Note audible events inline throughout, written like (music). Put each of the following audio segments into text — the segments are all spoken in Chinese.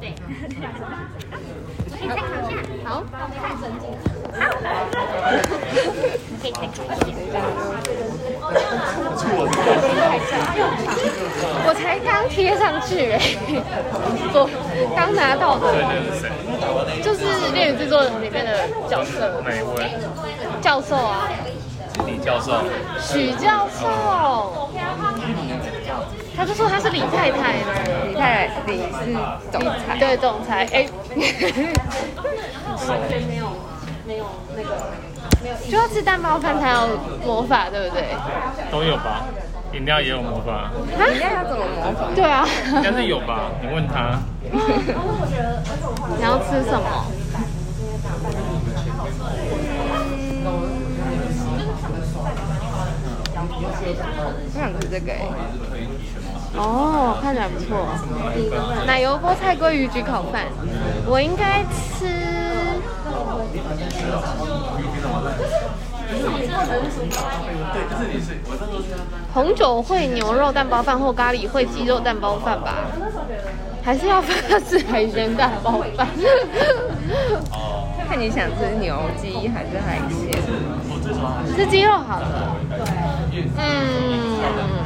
对，可以再考一下。好，太神经了。可以参考一下。我才刚贴上去哎，我刚拿到的，对，那是谁？就是《恋与制作人》里面的角色哪一位？教授啊，李教授。许教授。他就说他是李太太呢，李太太李是总裁，对，总裁。哎，(laughs) 熟。就要吃蛋包饭才有魔法，对不对？都有吧？饮料也有魔法，饮料要怎么模仿？对啊。应该是有吧？你问他。(laughs) 你要吃什么？我想吃这个哎，哦，看起来不错。奶油菠菜鲑鱼焗烤饭，我应该吃。红酒烩牛肉蛋包饭或咖喱烩鸡肉蛋包饭吧，还是要法式海鲜蛋包饭？看你想吃牛鸡还是海鲜？吃鸡肉好了。嗯。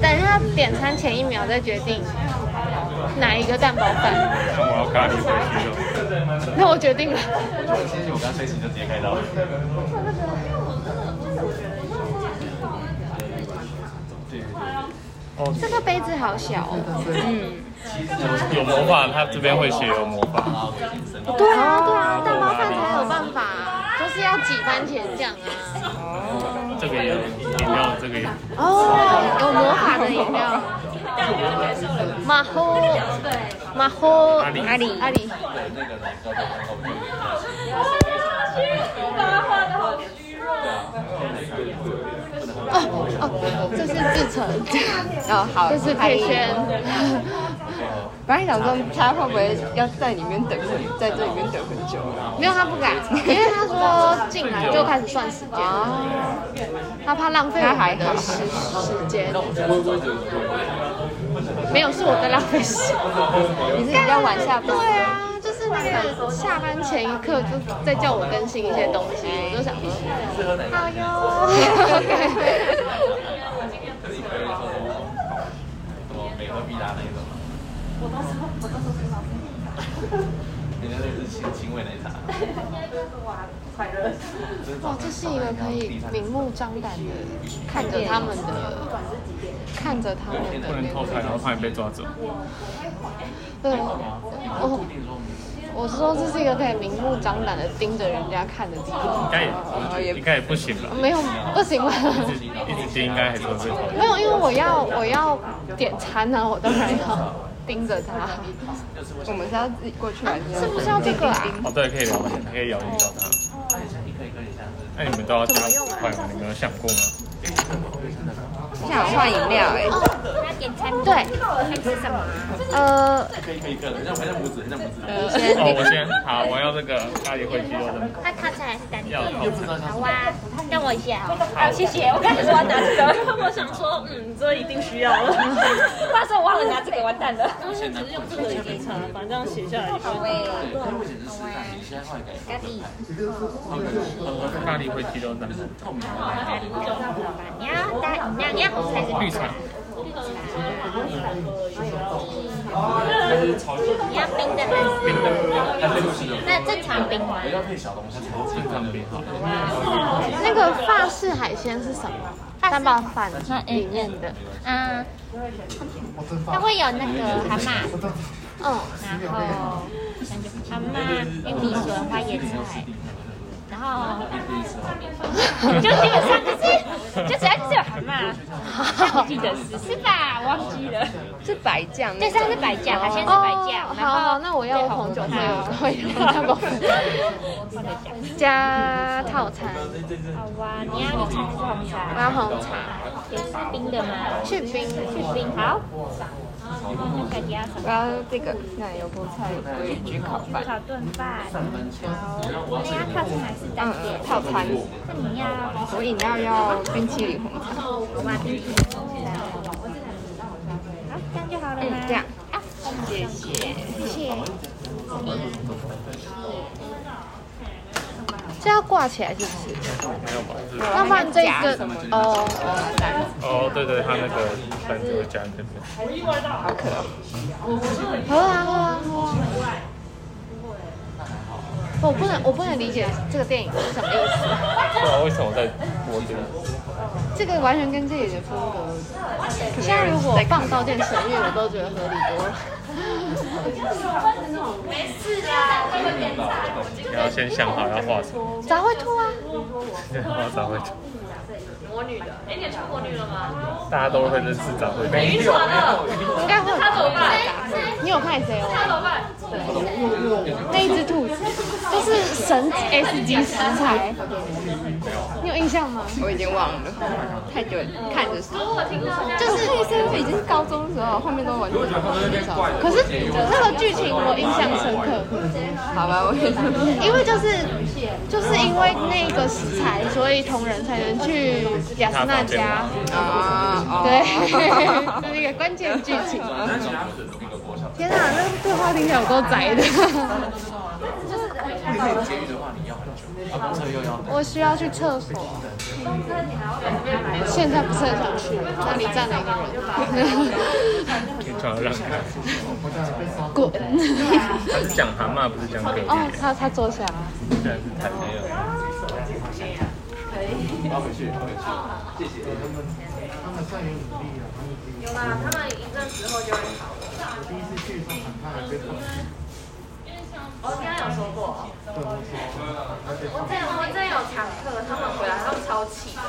等一下点餐前一秒再决定哪一个蛋包饭。那我要咖喱回去了。那我决定了。谢谢我刚睡醒就直接开刀。哦，这个杯子好小哦。嗯。有魔法，他这边会写有魔法。对啊，对啊，蛋包饭才有办法，就是要挤番茄酱啊。哦。这个有饮料，这个有。哦，有魔法的饮料。马虎，马虎，阿里，阿里，阿里。哦哦，这是志成，哦好，这是佩轩。本来想说他会不会要在里面等，在这里面等很久？没有，他不敢，因为他说进来就开始算时间，他怕浪费他的时时间。没有，是我在浪费时间。你是比较晚下班？对啊。就是那个下班前一刻就在叫我更新一些东西，我就想说，好哟。美和必达那种。我到时候，我到时候知道。人家那是亲亲喂奶茶。(laughs) (laughs) 快乐。哇，这是一个可以明目张胆的看着他们的，看着他们的。不能偷拍，然后怕你被抓走。对，哦。我说这是一个可以明目张胆的盯着人家看的地方。应该也，应该也不行吧？没有，不行吗？一直盯应该还是会没有，因为我要我要点餐呢，我当然要盯着他。我们是要自己过去还是？是不是要这个啊？哦，对，可以聊，可以那你们都要加快吗？你们有想过吗？想换饮料哎。点餐对，还吃什么？呃，可以可以可以，很像很像拇指，很像拇指。你先，哦，我先，好，我要这个咖喱烩鸡肉的。那套餐还是单点？要套餐。好啊，让我一下哦。好，谢谢。我刚才说要拿这个，我想说，嗯，这一定需要了。发现我忘了拿这个，完蛋了。现在只是用这个已经查，反正这样写下来就。好诶。咖喱。咖喱烩鸡肉的。咖喱鸡肉还是绿茶？你要冰的还是？冰的。那正常冰吗？要配小东西，正常冰好。那个法式海鲜是什么？三宝饭里面的。嗯。它会有那个蛤蟆。嗯。然后，蛤蟆、玉米笋、花椰菜。然后就基本上就是就只要就是有蛤蟆，我记得是是吧？忘记了，是白酱那对，上，是白酱，海鲜是白酱，好，那我要红酒会会有加套餐，好哇，你要绿茶还是红我茶？要红茶，也是冰的吗？去冰去冰好。那个加什么？我要这个奶油菠菜鲑鱼烤饭，炒炖饭。好，那要套餐还是单嗯点嗯，？套餐。那你要我饮料要冰淇淋红茶，好吧，冰淇淋红茶。好，这样就好了吗？嗯，这样，啊，谢谢。谢谢。这要挂起来是不是？没有吧？就是要不然这个什么的哦，哦，对对，他那个单就会加那边。好可爱。喝啊喝啊喝啊！我不能我不能理解这个电影是什么意思，不知道，为什么在播这个？这个完全跟自己的风格。现在如果放《刀剑神域》，我都觉得合理多了。你要先想好要画什么，咋会吐啊？画咋会吐。魔女的，哎，你穿魔女了吗？大家都会认识杂烩图。没有，应该会。他怎么办？你有看谁哦？他怎么办？那一只兔子就是神 S 级食材，你有印象吗？我已经忘了，太久看着是。就是黑森已经是高中的时候，后面都完全很少。可是那个剧情我印象深刻，好吧，我也是。因为就是就是因为那个食材，所以同人才能去雅斯娜家。啊，哦对，这是一个关键剧情。天哪，那个对话听起来有够宅的。我需要去厕所，现在不是很想去，那里站了一个人。让开。滚！他是讲蛤蟆，不是讲蛤哦。，他他坐下了。现在是台没有。有啦，他们一阵时候就会好。我刚刚有说过，我这我这有常客，他们回来他们超气的，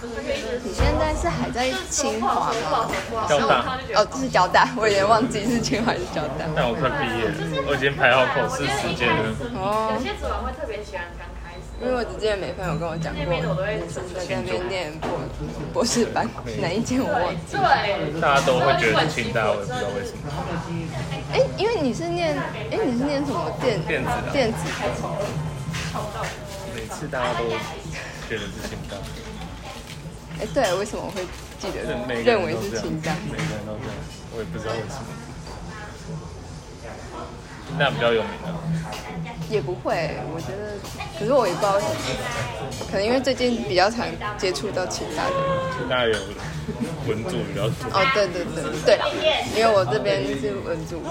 就是一直你现在是还在清华吗？交大，哦，是交大，我有点忘记是清华还是交大。但我快毕业了，我已经排好考试时间了。哦有，些主管会特别喜欢刚，因为我只记得美芬有跟我讲过，在那边念博博士班，哪一间我忘记。对，大家都会觉得是清大，我也不知道为什么。哎，因为你是念，哎，你是念什么电电子的电子？每次大家都觉得是清大，哎，对，为什么会记得认为是清大？每个人都这样，我也不知道为什么。清大比较有名的，也不会，我觉得，可是我也不知道为什么，可能因为最近比较常接触到清大的。清大有文组比较多。哦，对对对对啦，因为我这边是文组，会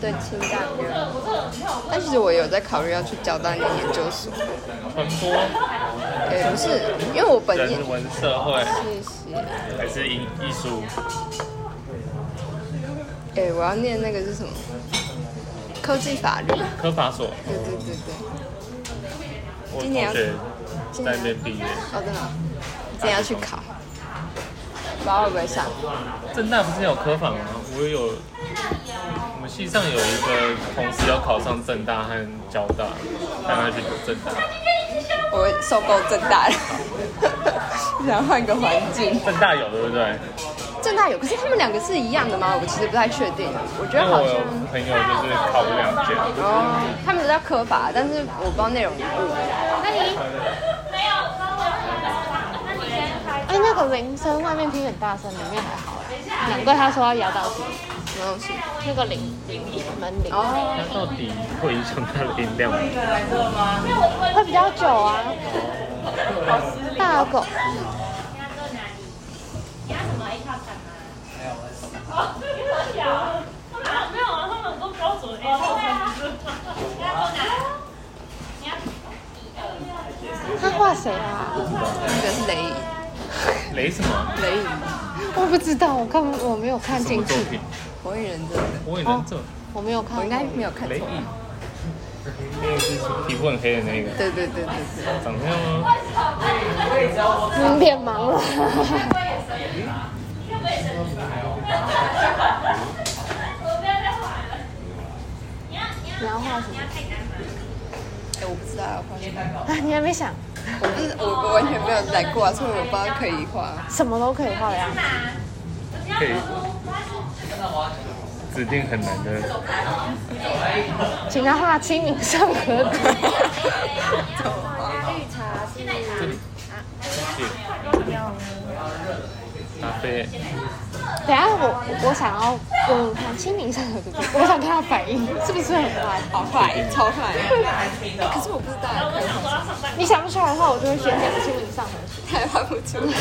对清大比较。但其实我有在考虑要去交大念研究所，传播，也，不是，因为我本业人文社会谢谢。还是艺艺术？哎，我要念那个是什么？科技法律。科法所，对对对对。今年要同学在那边毕业。哦，真的哦。今天要去考，不知道会不会上。正大不是有科法吗？我也有，我们系上有一个同事要考上正大和交大，带他去读正大。我受够正大了，(laughs) 想换个环境。正大有对不对？正大有，可是他们两个是一样的吗？我其实不太确定。我觉得好像我朋友就是考了两届，哦，他们都叫科法，但是我不知道内容有不。那你哎，那个铃声外面听很大声，里面还好哎，难怪他说要摇到底。什么东西？那个铃铃门铃哦，那到底会影响他的音量吗？会比较久啊。大狗，没有啊，他们很多标准餐不是他画谁啊？那个是雷雷什么？雷雨，我不知道，我看我没有看什么进去作，品？火影忍者的，火影忍者，我没有看。我应该没有看错。雷影，那个是皮肤很黑的那个，对对对对对，长这样吗？嗯，脸盲了。你要画什么？哎，我不知道要画什么，啊，你还没想？我不是。我我完全没有来过啊，所以我不知道可以画。什么都可以画的样子。可以指定很难的，请他画《清明上河图》。这里，咖啡，等下我我想要问问看《清明上河图》，我想看他反应 (laughs) 是不是很快？好快，超快。可是我不知道你想不出来的话，我就会先讲《清明上河图还画不出来。》，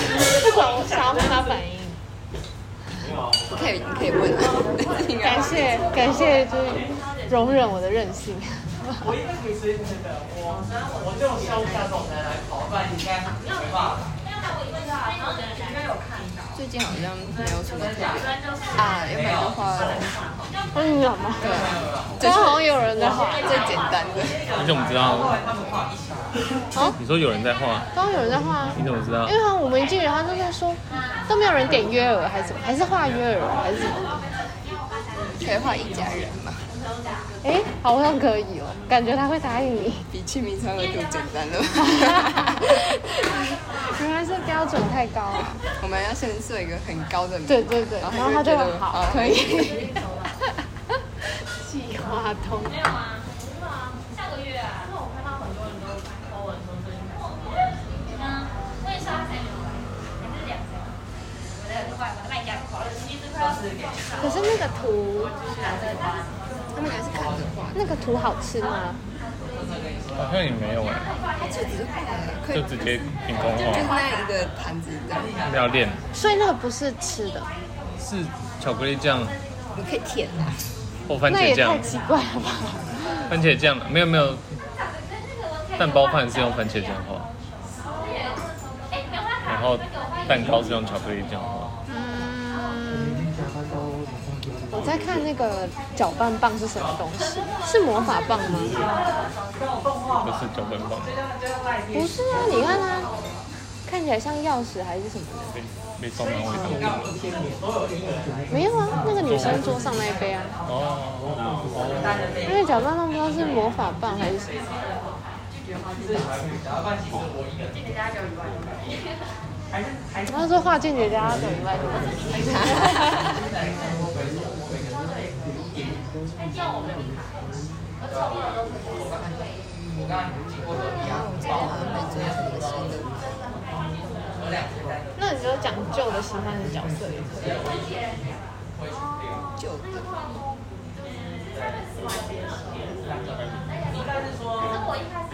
不管我想要看他反应。你 (laughs) 可以，你可以问啊。应 (laughs) 该感谢感谢，就是容忍我的任性。最近好像没有什么特别啊，要不然就画嗯，有吗？对，刚刚好像有人在画，最简单的。你怎么知道？哦你说有人在画，刚刚有人在画啊，你怎么知道因？为他我们一进去，他就在说都没有人点约尔还是什么，还是画约尔还是什么？可以画一家人嘛？哎，好像可以哦，感觉他会答应你。比清明上河图简单了。(laughs) 原来是标准太高了。我们要先设一个很高的名，对对对，然后他就觉得会好，可以。(laughs) 计划通。没有啊，没有啊，下个月啊，那我看到很多人都 po 文说最近看嗯，问一下谁？还是两谁？我的快，我的卖家快了，其实快要死掉。可是那个图，他们还是看着画，那个图好吃吗？好像也没有哎，他就只是画了，可以就直接凭空就是画，那一个盘子的，要练。所以那个不是吃的，是巧克力酱。你可以舔啊。或番那也茄酱太，奇怪了吧？番茄酱。没有没有，蛋包饭是用番茄酱画，然后蛋糕是用巧克力酱画。在看那个搅拌棒是什么东西？是魔法棒吗？不是搅拌棒，不是啊，你看它看起来像钥匙还是什么的？没有啊，那个女生桌上那一杯啊，哦，那个搅拌棒不知道是魔法棒还是什么。他说画间谍家怎么办？(laughs) 那你就讲旧的喜欢的角色也可以。旧的，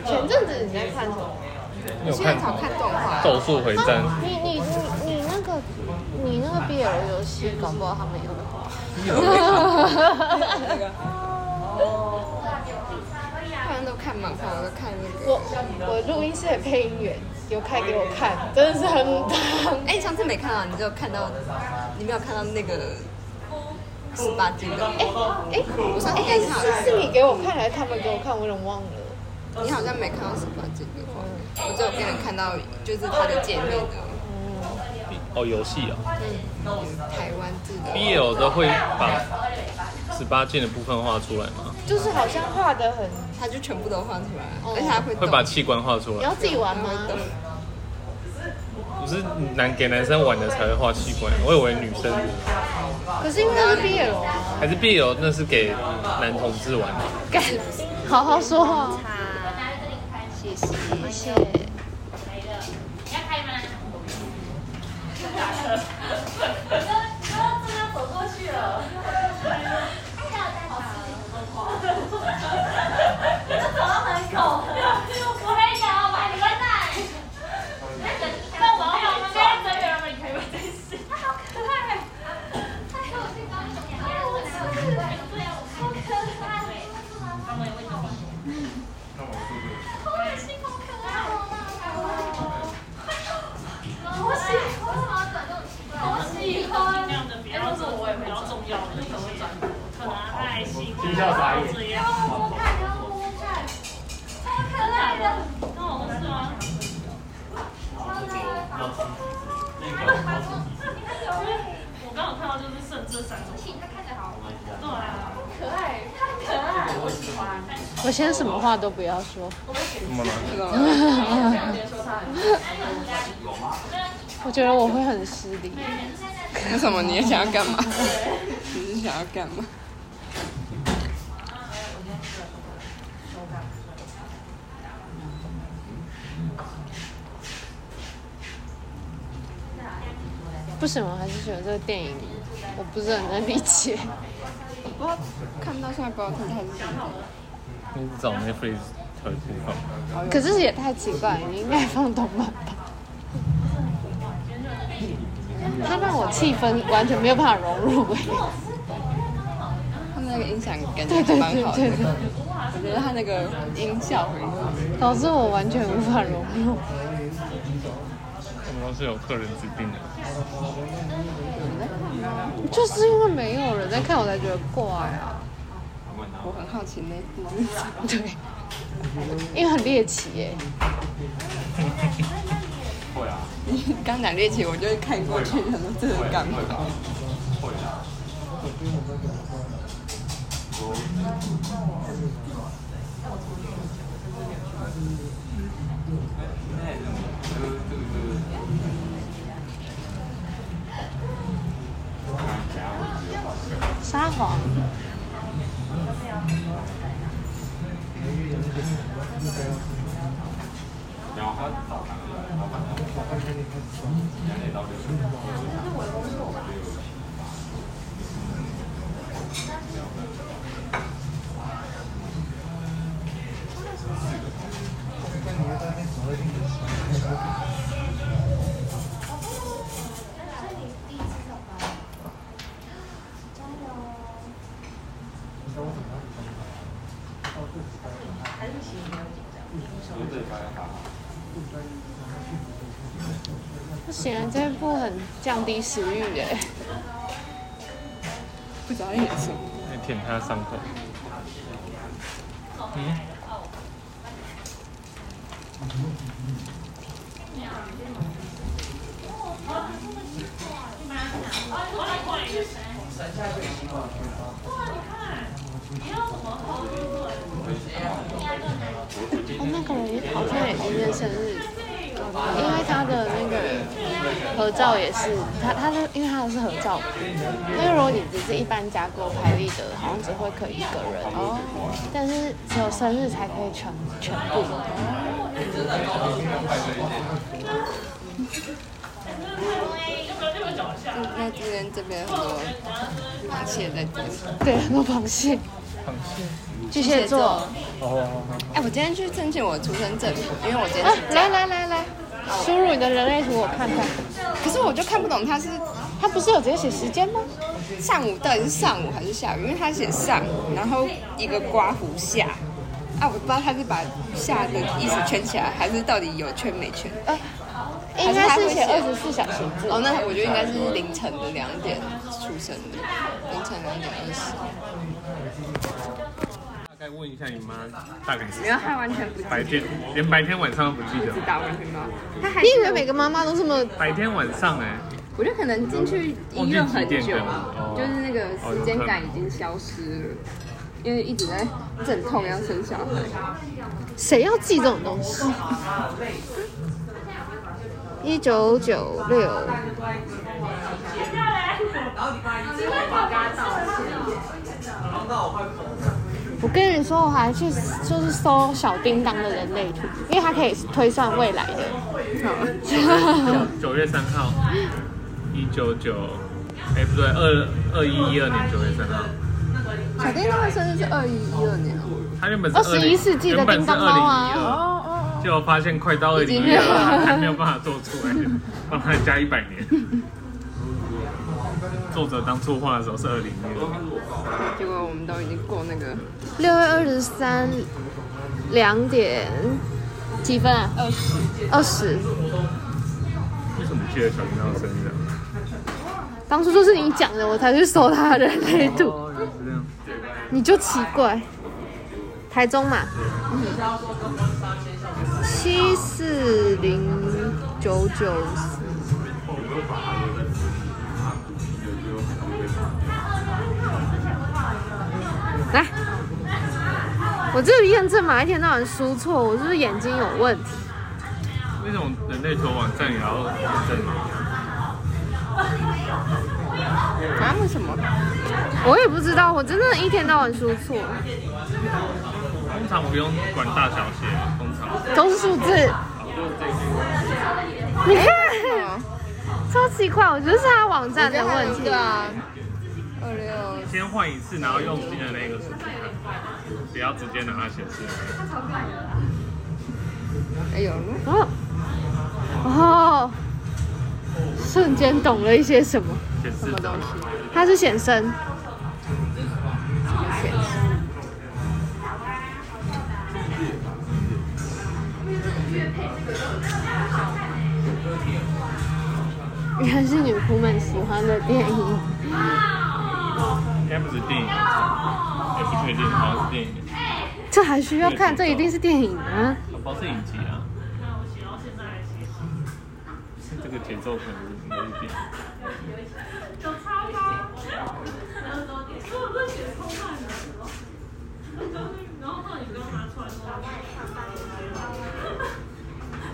前阵子你在看什么？你有看现在常看动画《咒术回战》？你你你你那个你那个 BL 游戏，搞不好他们也会画。好像都看漫画，我都看那个。我我录音室的配音员有开给我看，真的是很棒。哎，上次没看到，你只有看到，你没有看到那个十八禁的。哎哎，我上次哎看是是你给我看还是他们给我看？我有点忘了。你好像没看到十八禁的话，我只有给你看到就是它的界面的哦，游戏哦台湾制的。，BL 都会把十八禁的部分画出来吗？就是好像画的很，他就全部都画出来，而且还会会把器官画出来你要？自己玩吗？动不是男给男生玩的才会画器官，我以为女生可是因为那是 BL 啊，还是 BL 那是给男同志玩的。干，好好说话。谢谢。谢谢。哈哈哈哈哈重要的可能会转，可能爱心啊，这样。要摸摸看，要摸摸看。跟我是吗？我刚好看到就是剩这三种。对啊，可爱，太可爱，我喜欢。我先什么话都不要说，怎么了？我觉得我会很失礼。为什么你也想要干嘛？(laughs) 你是想要干嘛？不行，我还是觉得这个电影我不是很能理解。不知道看到现在不知道看还是什么。你找 Netflix 特部放。可是也太奇怪，你应该放动漫吧？它让我气氛完全没有办法融入哎。他那个音响感觉还蛮好的，对对对对我觉得他那个音效很好。导致我完全无法融入。我们都是有客人指定的。就是因为没有人在看，我才觉得怪啊。我很好奇那部。对，因为很猎奇耶。会啊。你刚讲猎奇，我就会看过去，想说这是干嘛？撒谎。行啊，这部很降低食欲哎。不知道演什么。来舔他的伤口。嗯。哦，那个人好像也今天生日，因为他的那个合照也是他他是，因为他的是合照，因为如果你只是一般加购拍立得，好像只会可以一个人哦，但是只有生日才可以全全部。那今天这边很多螃蟹在这里。对，很多螃蟹。螃蟹。巨蟹座。哦。哎，我今天去申请我的出生证明，因为我今天啊，来来来来，输入你的人类图我看看。可是我就看不懂他是他不是有直接写时间吗？上午到底是上午还是下午？因为他写上，然后一个刮胡下。啊，我不知道他是把下的意思圈起来，还是到底有圈没圈？呃，应该是写二十四小时制。哦，那我觉得应该是凌晨的两点出生的，凌晨两点二十。大概问一下你妈，大概是没有，他完全不记得白天，连白天晚上都不记得不知。道，完全不知道。他还你以为每个妈妈都这么？白天晚上哎、我觉得可能进去医院很久，就是那个时间感已经消失了，因为一直在阵痛要生小孩。谁要记这种东西？一九九六，我跟你说，我还去就是搜小叮当的人类图，因为它可以推算未来的。九月三号，一九九，哎不对，二二一一二年九月三号。小叮当的生日是二一一二年哦。他原本是二十一世纪的叮当猫啊哦哦结果发现快到二零一二了，还没有办法做出来，帮他加一百年。作者当初画的时候是二零一二，哦，结果我们都已经过那个六月二十三，两点几分啊？二十。二十。为什么记得小叮当的生日啊？当初就是你讲的，我才去搜他的人类图。你就奇怪。台中嘛，七四零九九四。来，我这个验证码一天到晚输错，我是不是眼睛有问题？那种人类图网站也要验证吗？啊？为什么？我也不知道，我真的一天到晚输错，通常不用管大小写，通常都是数字。你看，超奇怪，我觉得是他网站的问题。对啊，二六先换一次，然后用新的那个数不要直接拿它显示。哎呦，哦，哦，瞬间懂了一些什么。显示东西？它是显身，显示原来是女仆们喜欢的电影。应该不是电影，也不确定，好像是电影，这还需要看？这一定是电影啊！我不知道是影集啊。这个节奏可能应该是电影。有超高，然后都写超慢的，然后后来你刚拿出来说，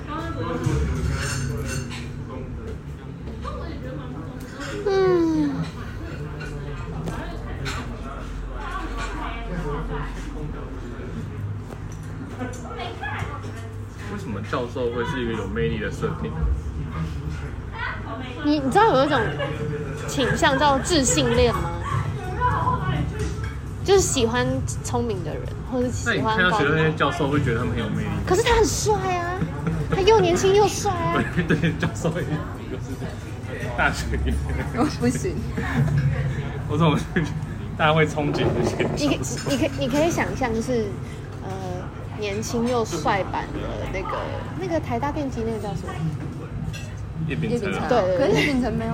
刚刚我也觉得蛮不错的。嗯，为什么教授会是一个有魅力的设定？你你知道有一种倾向叫自信恋吗？就是喜欢聪明的人，或者那喜你看到欢高的人。学校那些教授会觉得他们很有魅力？可是他很帅啊，他又年轻又帅啊。对 (laughs) 对，教授也就是大学里面我不行，(laughs) 我怎么会觉得大家会憧憬这些你可？你可你可以想象是呃年轻又帅版的那个那个台大电机那个叫什么？叶秉成啊对可是叶秉承没有。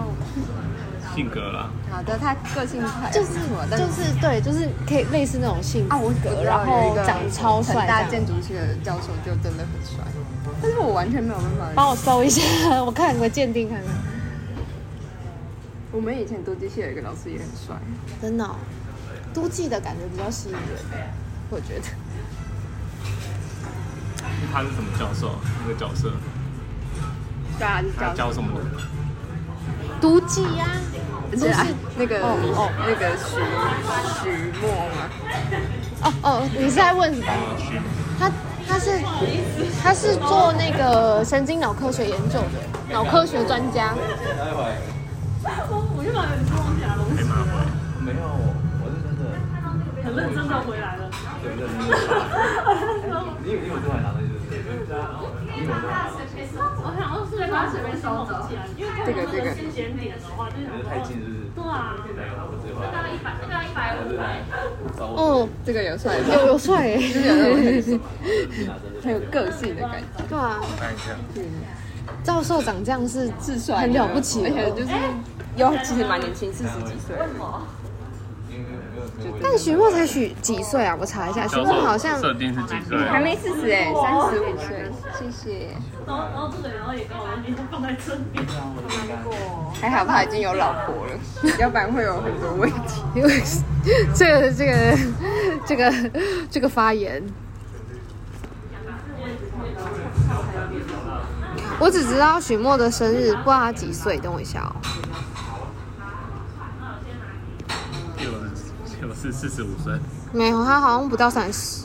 性格啦，好的，他个性还就是就是对，就是可以类似那种性格，然后长得超帅成大建筑系的教授就真的很帅，但是我完全没有办法。帮我搜一下，(laughs) 我看我鉴定看看。我们以前读机系有一个老师也很帅，真的、哦，都记的感觉比较吸引人，我觉得。他是什么教授？那个角色，对啊，他教什么？都记呀、而且啊那个哦哦那个徐徐墨吗，哦哦，你是在问什么？他他是他是做那个神经脑科学研究的脑科学专家。我就把你忘记来了，黑马会。没有，我是真的，很认真的回来你以为你以为这还拿的？这还拿的？我想要是把它随便收走起来，因为这个这个，太近是不是？对啊，我直接把它。一百，大概一百五。哦，这个有帅有有帅耶、很有个性的感觉，对啊，看一下，教授长这样是自帅，很了不起而且就是又其实蛮年轻，四十几岁。但徐墨才许几岁啊？我查一下，徐教墨好像授设定是几岁？还没四十哎，三十五岁，谢谢。然后然后这个然后也跟我说，你放在这边。还好他已经有老婆了，(laughs) 要不然会有很多问题。因 (laughs) 为这个这个这个这个发言，我只知道许墨的生日，不知道他几岁。等我一下哦。有有是四十五岁，没有，他好像不到三十。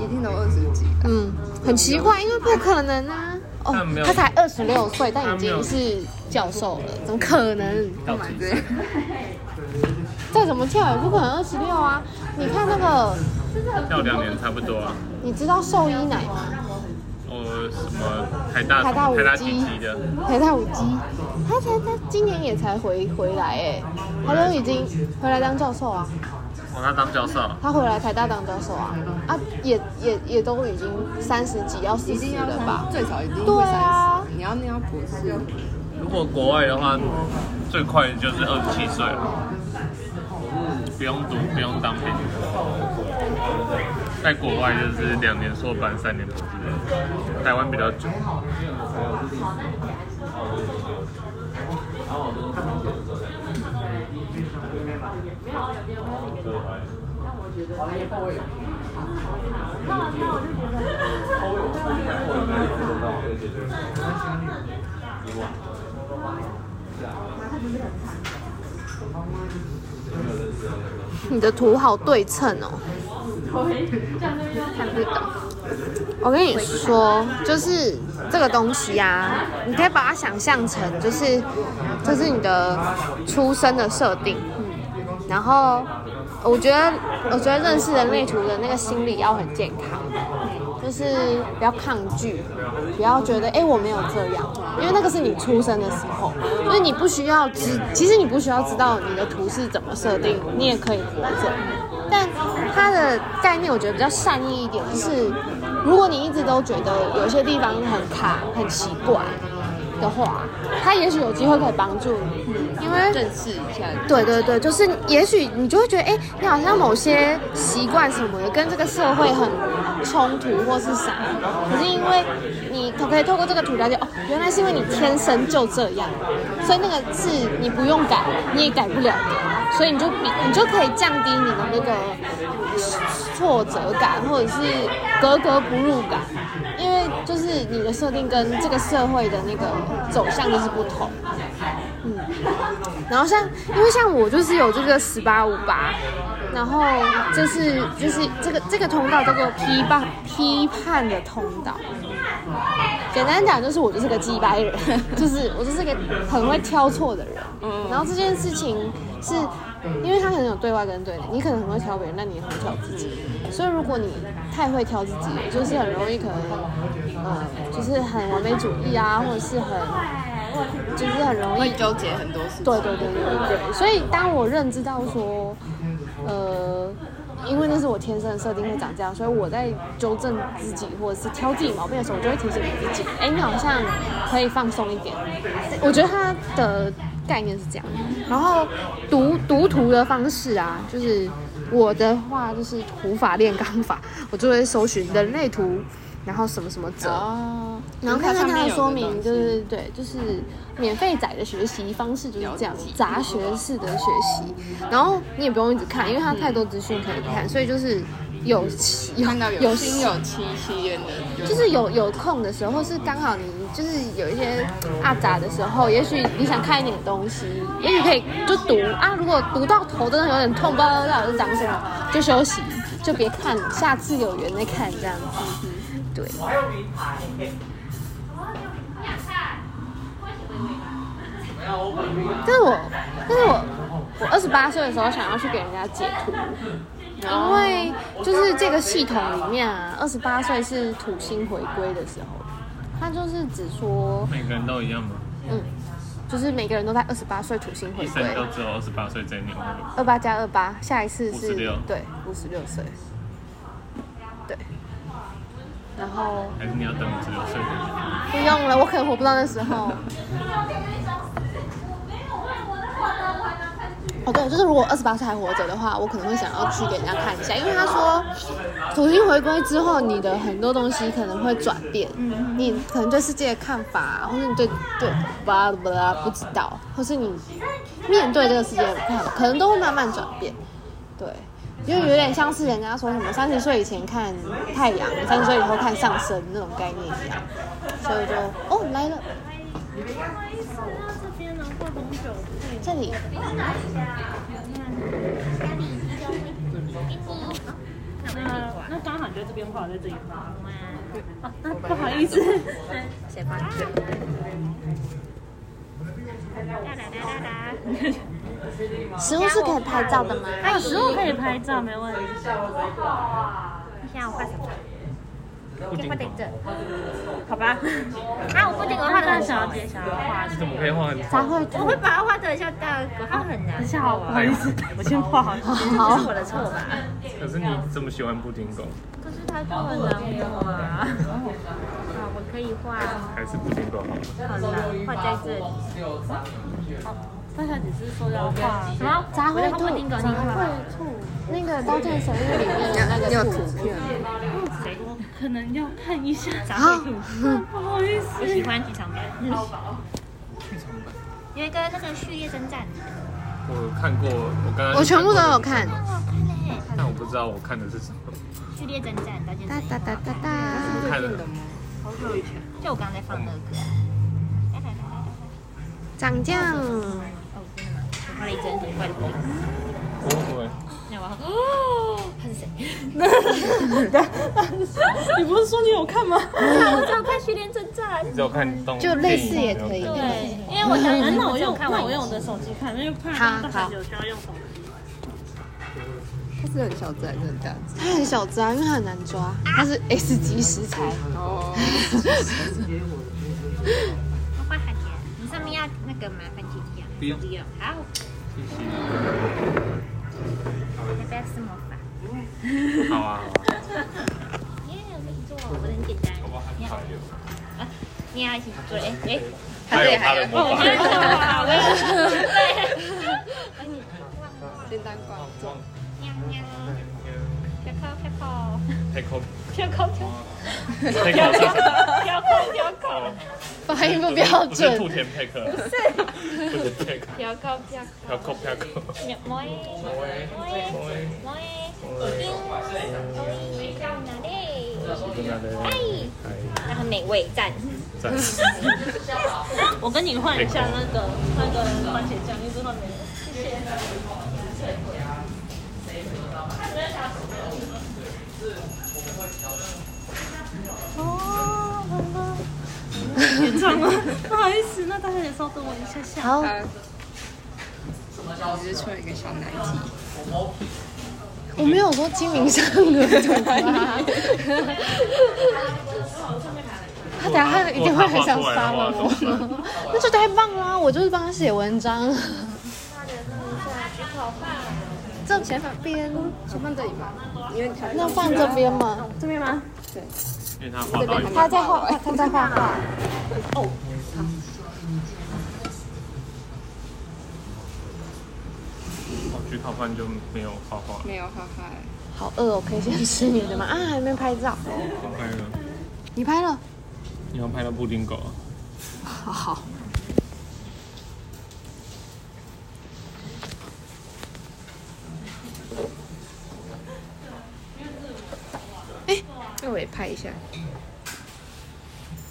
一定都二十几，嗯，很奇怪，因为不可能啊。哦但没，有他才二十六岁，但已经是教授了，怎么可能？到几岁？(laughs) 再怎么跳也不可能二十六啊！你看那个，跳两年差不多啊。你知道兽医奶吗？哦，什么台大台大五级的？台大五 G，他才他今年也才回回来哎，他都已经回来当教授啊，哦，他当教授，他回来台大当教授啊，啊也也也都已经三十几要四十了吧？最少一定对会三啊十。你要念到博士，如果国外的话，最快就是二十七岁了。不用读，不用当兵，在国外就是两年硕班，三年博士，台湾比较久。你的图好对称哦，看不懂。我跟你说，就是这个东西啊，你可以把它想象成就是这是你的出生的设定，然后我觉得我觉得认识人类图的那个心理要很健康，就是不要抗拒，不要觉得哎、我没有这样，因为那个是你出生的时候，所以你不需要知，其实你不需要知道你的图是怎么设定，你也可以活着。但它的概念我觉得比较善意一点，就是如果你一直都觉得有些地方很卡、很奇怪的话，他也许有机会可以帮助你，因为认识一下。对对对，就是也许你就会觉得，哎，你好像某些习惯什么的跟这个社会很冲突或是啥，可是因为你可可以透过这个图了解，哦，原来是因为你天生就这样，所以那个是你不用改，你也改不了的，所以你就比你就可以降低你的那个挫折感或者是格格不入感，因为就是你的设定跟这个社会的那个走向就是不同。嗯，然后像因为像我就是有这个十八五八，然后就是就是这个这个通道叫做批判批判的通道。简单讲就是我就是个鸡掰人，(laughs) 就是我就是个很会挑错的人。嗯，然后这件事情是因为他可能有对外跟对内，你可能很会挑别人，但你也很会挑自己。所以如果你太会挑自己，就是很容易可能，呃，就是很完美主义啊，或者是很，就是很容易纠结很多事情。对对对对对，所以当我认知到说，呃，因为那是我天生的设定会长这样，所以我在纠正自己或者是挑自己毛病的时候，我就会提醒我自己，哎，你好像可以放松一点。我觉得他的概念是这样，然后读读图的方式啊，就是我的话就是图法炼钢法，我就会搜寻人类图，然后什么什么者。哦，然后看看它的说明，就就是是对，就是免费仔的学习方式就是这样，杂学式的学习。然后你也不用一直看，因为它太多资讯可以看，所以就是有有有有心有戚戚焉的，就是有有空的时候，或是刚好你就是有一些阿杂的时候，也许你想看一点东西，也许可以就读啊。如果读到头真的有点痛，不知道到底是长什么，就休息，就别看，下次有缘再看这样子。对。但是我，但是我，我二十八岁的时候想要去给人家解图，因为就是这个系统里面啊，二十八岁是土星回归的时候，它就是只说，每个人都一样吗？嗯，就是每个人都在二十八岁土星回一归，生都只有二十八岁这一年。二八加二八，下一次是56对五十六岁，对，然后还是你要等五十六岁？不用了，我可能活不到那时候。(laughs) (laughs) (laughs) 哦，对，就是如果二十八岁还活着的话，我可能会想要去给人家看一下，因为他说土星回归之后，你的很多东西可能会转变，你可能对世界的看法，或是你对对巴拉巴拉不知道，或是你面对这个世界的看法，可能都会慢慢转变。对，就有点像是人家说什么三十岁以前看太阳，三十岁以后看上升那种概念一样，所以就哦来了，这边能够红酒配这里那那刚好你在这边画，在这里画。啊，那不好意思，谁帮你？食物是可以拍照的吗？还有食物可以拍照，没问题。你想要画什么？布丁画在这。好吧。啊，我不仅我画的小姐想要画你怎么可以画很才会我会把它画的像大哥，它很难。等一下，好，不好意思，我先画好。好是我的错吧？可是你这么喜欢布丁狗，可是它就很难画啊。好，我可以画，还是布丁狗好？好了，画在这里。大家只是说要画什么杂烩兔？杂烩兔？那个《刀剑神域》里面的那个兔图片吗？谁？可能要看一下。好，不好意思，我喜欢剧场版，剧场版有一个那个《序列征战》，我有看过，我刚刚我全部都有看。好好看，但我不知道我看的是什么。《序列征战》刀剑神域哒哒哒哒哒。我看了，就我刚刚在放那个歌。长酱，哦，真的吗？我画了一帧很怪的鬼。不会，那我哦，他是谁？你不是说你有看吗？我只有看《序列征战》。你只有看动就类似也可以对，因为我想那那我用看我用我的手机看，因为怕好大小有需要用手机。它是很小只还是很大只？它很小只啊，因为它很难抓，它是 S 级食材。哦，我画海绵，你上面要那个吗？番茄酱？不用不用。好，谢谢。要不要施魔法？好啊，好啊。耶，我们一起做，我的很简单。你要啊，你要一起做哎哎。还有他的魔法。好的。简单挂装。喵喵，飘扣飘扣，太抠，飘扣飘太抠上。飘扣飘扣，发音不标不是兔准。田佩克，不是。佩克，飘扣飘飘扣飘扣。扣，摸诶摸诶摸诶，叮，喂，到哪里？哎，那很美味，赞。赞。我跟你换一下那个那个番茄酱，一直换没了。谢谢。演唱吗？不好意思，那大家也稍等我一下下。好，它只是出了一个小难题。我没有说清明上河图啊。他等下他一定会很想杀了 (laughs) 我，那就太棒啦！我就是帮他写文章。这前边，先放这里吧，那放这边吗？这边吗？对，因为他画到一半，他在画，他在画画。哦焗烤饭就没有画画。没有画画。好饿哦，可以先吃你的吗？啊，还没拍照。我拍了，你拍了？你要拍到布丁狗啊？好好。我也拍一下。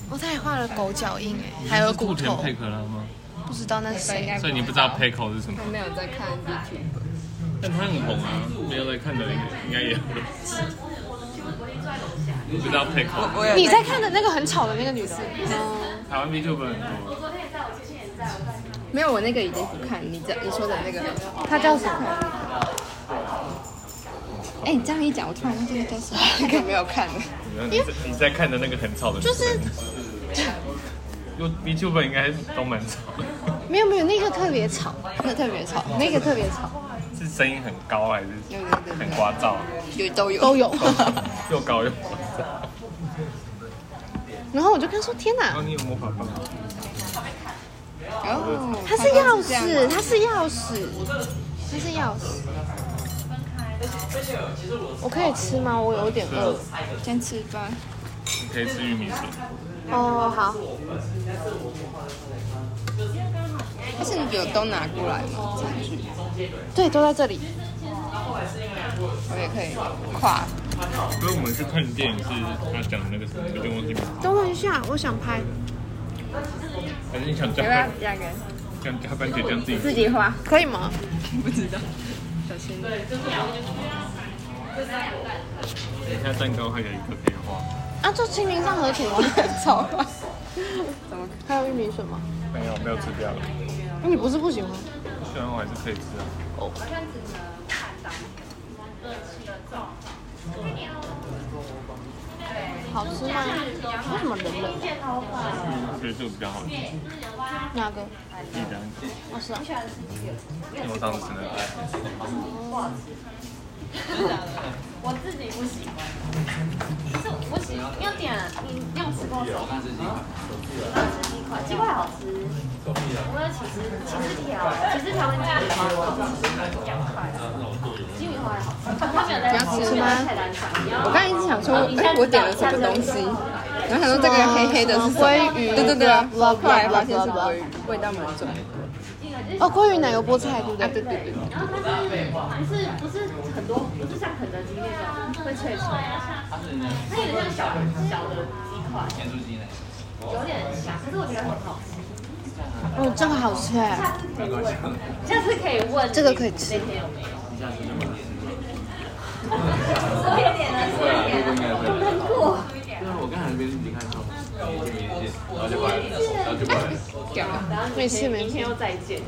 哦，他还画了狗脚印哎，还有骨头，兔田佩克拉吗？不知道那是谁。所以你不知道 Pickle 是什么他？没有在看 YouTube。但他很红啊，没有在看的人应该也会。你不知道 Pickle？你在看的那个很吵的那个女士，哦，台湾 VTuber 很多，没有，我那个已经不看。你这你说的那个，她叫什么？哎，你这样一讲，我突然忘记那叫什么，(laughs) 那个没有看了。你在你在看的那个很吵的，就是有 VTuber 应该都蛮吵的，没有没有，那个特别吵，那特别吵，那个特别吵，是声音很高还是很聒噪？有都有都有。(laughs) 又高又聒噪。然后我就跟他说：“天哪然后，你有魔法棒？哦，它是钥匙，它是钥匙，它是钥匙。我可以吃吗？我有点饿。先吃吧。你可以吃玉米笋，哦，好，但是你有都拿过来吗？餐具，对，都在这里。我也可以跨。所以我们去看电影是他讲的那个什么，有点忘记名字。等我一下，我想拍。还是你想加要不要番两个人想加番茄酱自己自己画？可以吗？(laughs) 不知道，小心。等一下蛋糕还有一个可以画，啊，就清明上河图啊。超快。怎么？还有玉米笋吗？没有没有吃掉了。你不是不喜欢？不喜欢我还是可以吃啊。好吃吗？为什么冷冷？我觉得这个比较好吃，哪个？一单。哦，是啊。因为我上次吃那个。我自己不喜欢，是我喜要点你用石头手，然后吃几口。块，鸡块好吃。我有起司起司条，起司条跟鸡米花好吃，两块。你要吃吗。我刚才一直想说，哎，我点了什么东西？然后想说这个黑黑的是什么鲑鱼对对对后来发现是鲑鱼，味道蛮重。哦，鲑鱼奶油菠菜，对不啊，对？对对对，然后它是不是不是很多，不是像肯德基那种会脆脆，它有点像小小的鸡块，咸猪鸡呢？有点像，可是我觉得很好吃。哦，这个好吃哎，下次可以问这个可以吃那天有没有？没有。多一点的，多一点的，好难过。对啊，我刚才那边离开之后，一见，然后就过来了，然后就过来。没事没事。明天又再见。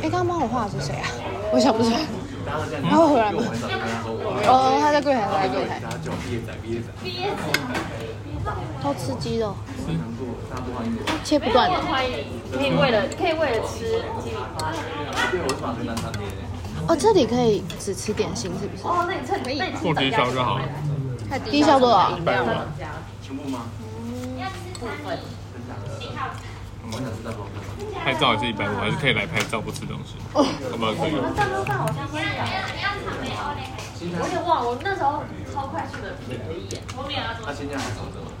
哎，刚刚帮我画的是谁啊？我想不出来。然后回来吗？哦，他在柜台，他在柜台。他叫我毕业仔，毕业仔，毕业偷吃鸡肉，切不断的。可以为了可以为了吃鸡米花。对，我是马推单餐店。哦，这里可以只吃点心是不是？哦，那你趁那你付低消就好了。低消多少？一百五啊，全部吗？部分。真假的？我想知道不？拍照也是一百五，还是可以来拍照不吃东西。要不要可以？蛋糕饭好像会有，我有点忘了，我那时候超快速的品了一眼。那现在还活着吗？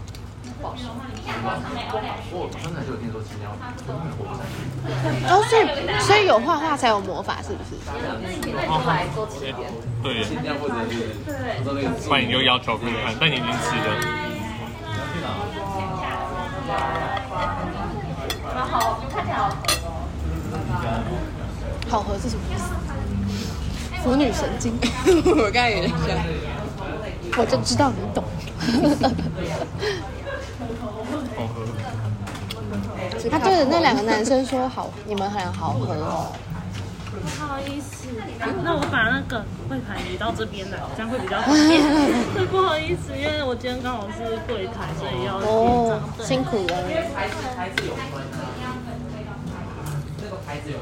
我刚才就听说新疆活不下去。哦，所以所以有画画才有魔法，是不是？那你可以那你就来多吃一点。对，新疆或者是我说那个不然你就要求可以看，但你已经吃了。蛮好，看起来好喝。好合是什么意思？腐女神经，(laughs) 我刚才有点像。我就知道你懂。好喝。他对着那两个男生说：“好，(laughs) 你们很好喝哦。不好意思，那我把那个柜台移到这边来，这样会比较方便。对，(laughs) 不好意思，因为我今天刚好是柜台，所以要”哦，辛苦了。这个牌子有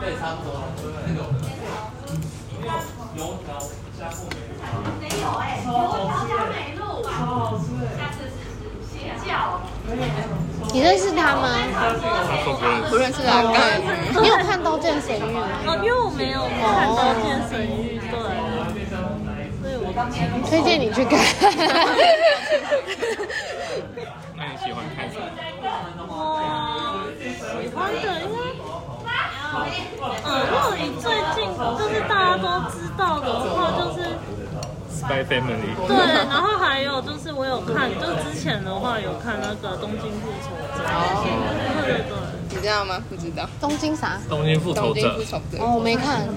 对，差不多。那个油条加后面。你认识他吗？他说不认识他吗。不认识啊，刚才你有看《刀剑神域》吗？哦，因为我没有看《刀剑神域》，对，所以我推荐你去看。那你喜欢看什么？我喜欢的应该，嗯，如果你最近就是大家都知道的话，就是。Spy Family。对，然后还有就是我有看，就之前的话有看那个《东京复仇者》，对对对，你知道吗？不知道。东京啥？东京复仇者东京复。仇者。哦，我没看，我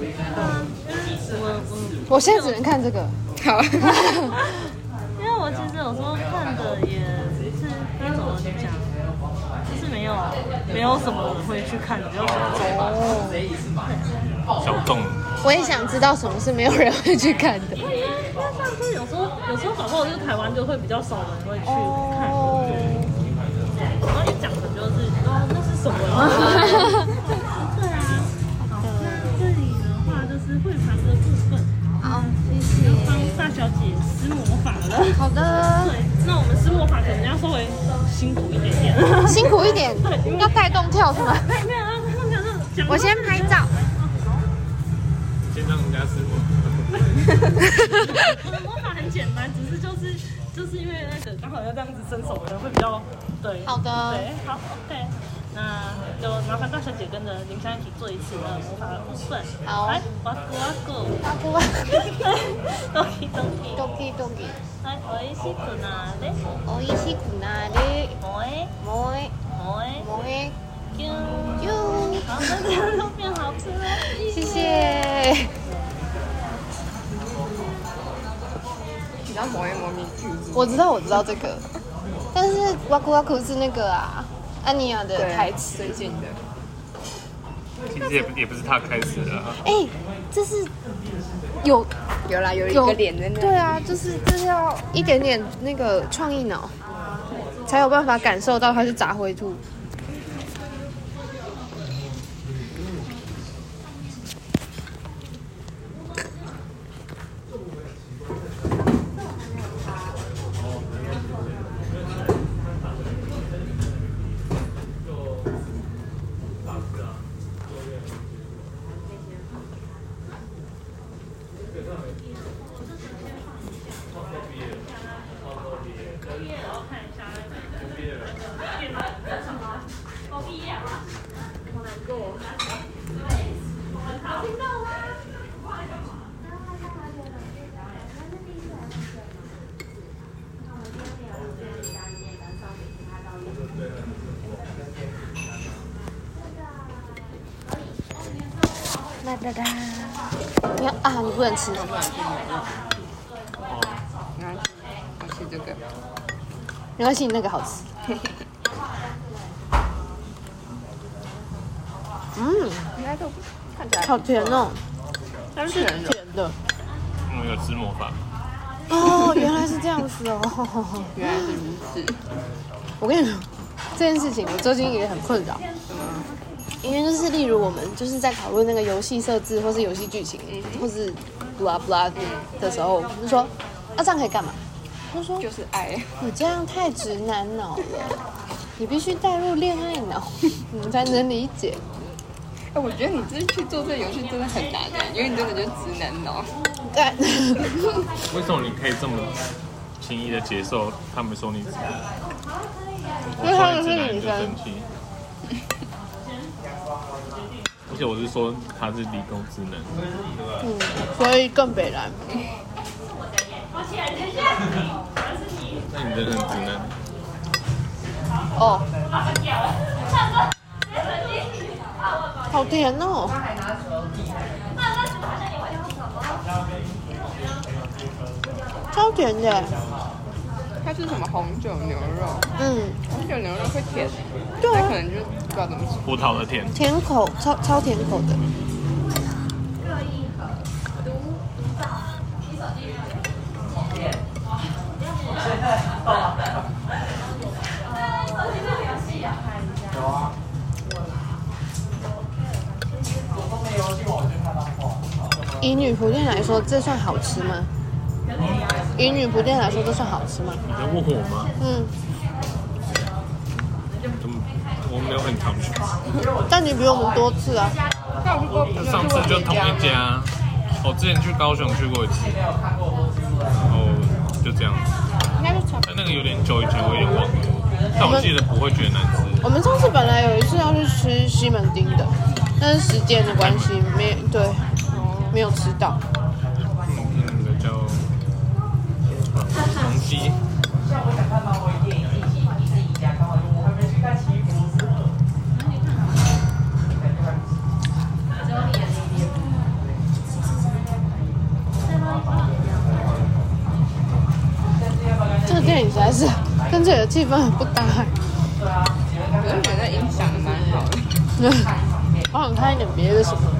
我我现在只能看这个。好。因为我其实有时候看的也是该怎么讲，就是没有没有什么人会去看，比较小众吧。小众。我也想知道什么是没有人会去看的。因为因为像是有时候有时候搞不好就是台湾就会比较少人会去看，哦然后一讲的就是哦那是什么啊？(laughs) 对啊，好，那这里的话就是会盘的部分，好，谢谢要帮大小姐施魔法了。好的，对，那我们施魔法可能要稍微辛苦一点点。辛苦一点，(laughs) 要带动跳是吗？没有，那个是讲我先拍照。先让人家吃过。(laughs) 我的魔法很简单，只是就是就是因为那个刚好要这样子伸手的人会比较对。好的对，好，OK。那就麻烦大小姐跟着林香一起做一次的魔法的部分。好来，哇咕哇咕，哇咕哇ドキドキ。ドキドキ。はい、おいしくなれ。おいしくなれ。萌え萌え萌え萌え。啾。啾。好，那这样都变好吃了。谢谢。 你知道磨一磨咪剧我知道，我知道这个，但是哇酷哇酷是那个啊，安妮亚的台词。最近的。其实也不也不是他开始的啊。哎，这是有有啦，有一个脸在那。对啊，就是就是要一点点那个创意脑，才有办法感受到它是杂灰兔。哒哒哒。你看啊，你不能吃，你看，我吃这个。没关系，你那个好吃。嗯，应该都看起来好甜哦，是是甜的。甜的。我有吃魔法，哦，原来是这样子哦。(laughs) 原来是如此。我跟你说，这件事情我最近也很困扰，因为就是例如我们就是在讨论那个游戏设置或是游戏剧情，或是 blah blah 的时候，就说啊这样可以干嘛？他说就是爱。你这样太直男脑了，你必须带入恋爱脑，(laughs) 你才能理解。哎，我觉得你真的去做这个游戏真的很难哎，因为你真的就是直男脑。对，(laughs) 为什么你可以这么轻易的接受他们说你直男？因为他们是女生你就生气。而且我是说他是理工智能，嗯，所以更北蓝。那你真的很直男。哦，好甜哦。超甜的，它是什么红酒牛肉？嗯，红酒牛肉会甜，对啊可能就不知道怎么说。葡萄的甜，甜口，超超甜口的。以女仆店来说，这算好吃吗？以女仆店来说，这算好吃吗？你在问我吗？嗯，怎么我没有很常去，但你比我们多次啊。我，上次就同一家，我之前去高雄去过一次，然后就这样子。应该是差不但那个有点久以前，我有点忘了，但我记得不会觉得难吃。我们上次本来有一次要去吃西门町的，但是时间的关系没对，没有吃到。龙鸡，这个电影实在是跟这里的气氛很不搭。我就觉得音响蛮好的。(laughs) 我想看一点别的什么。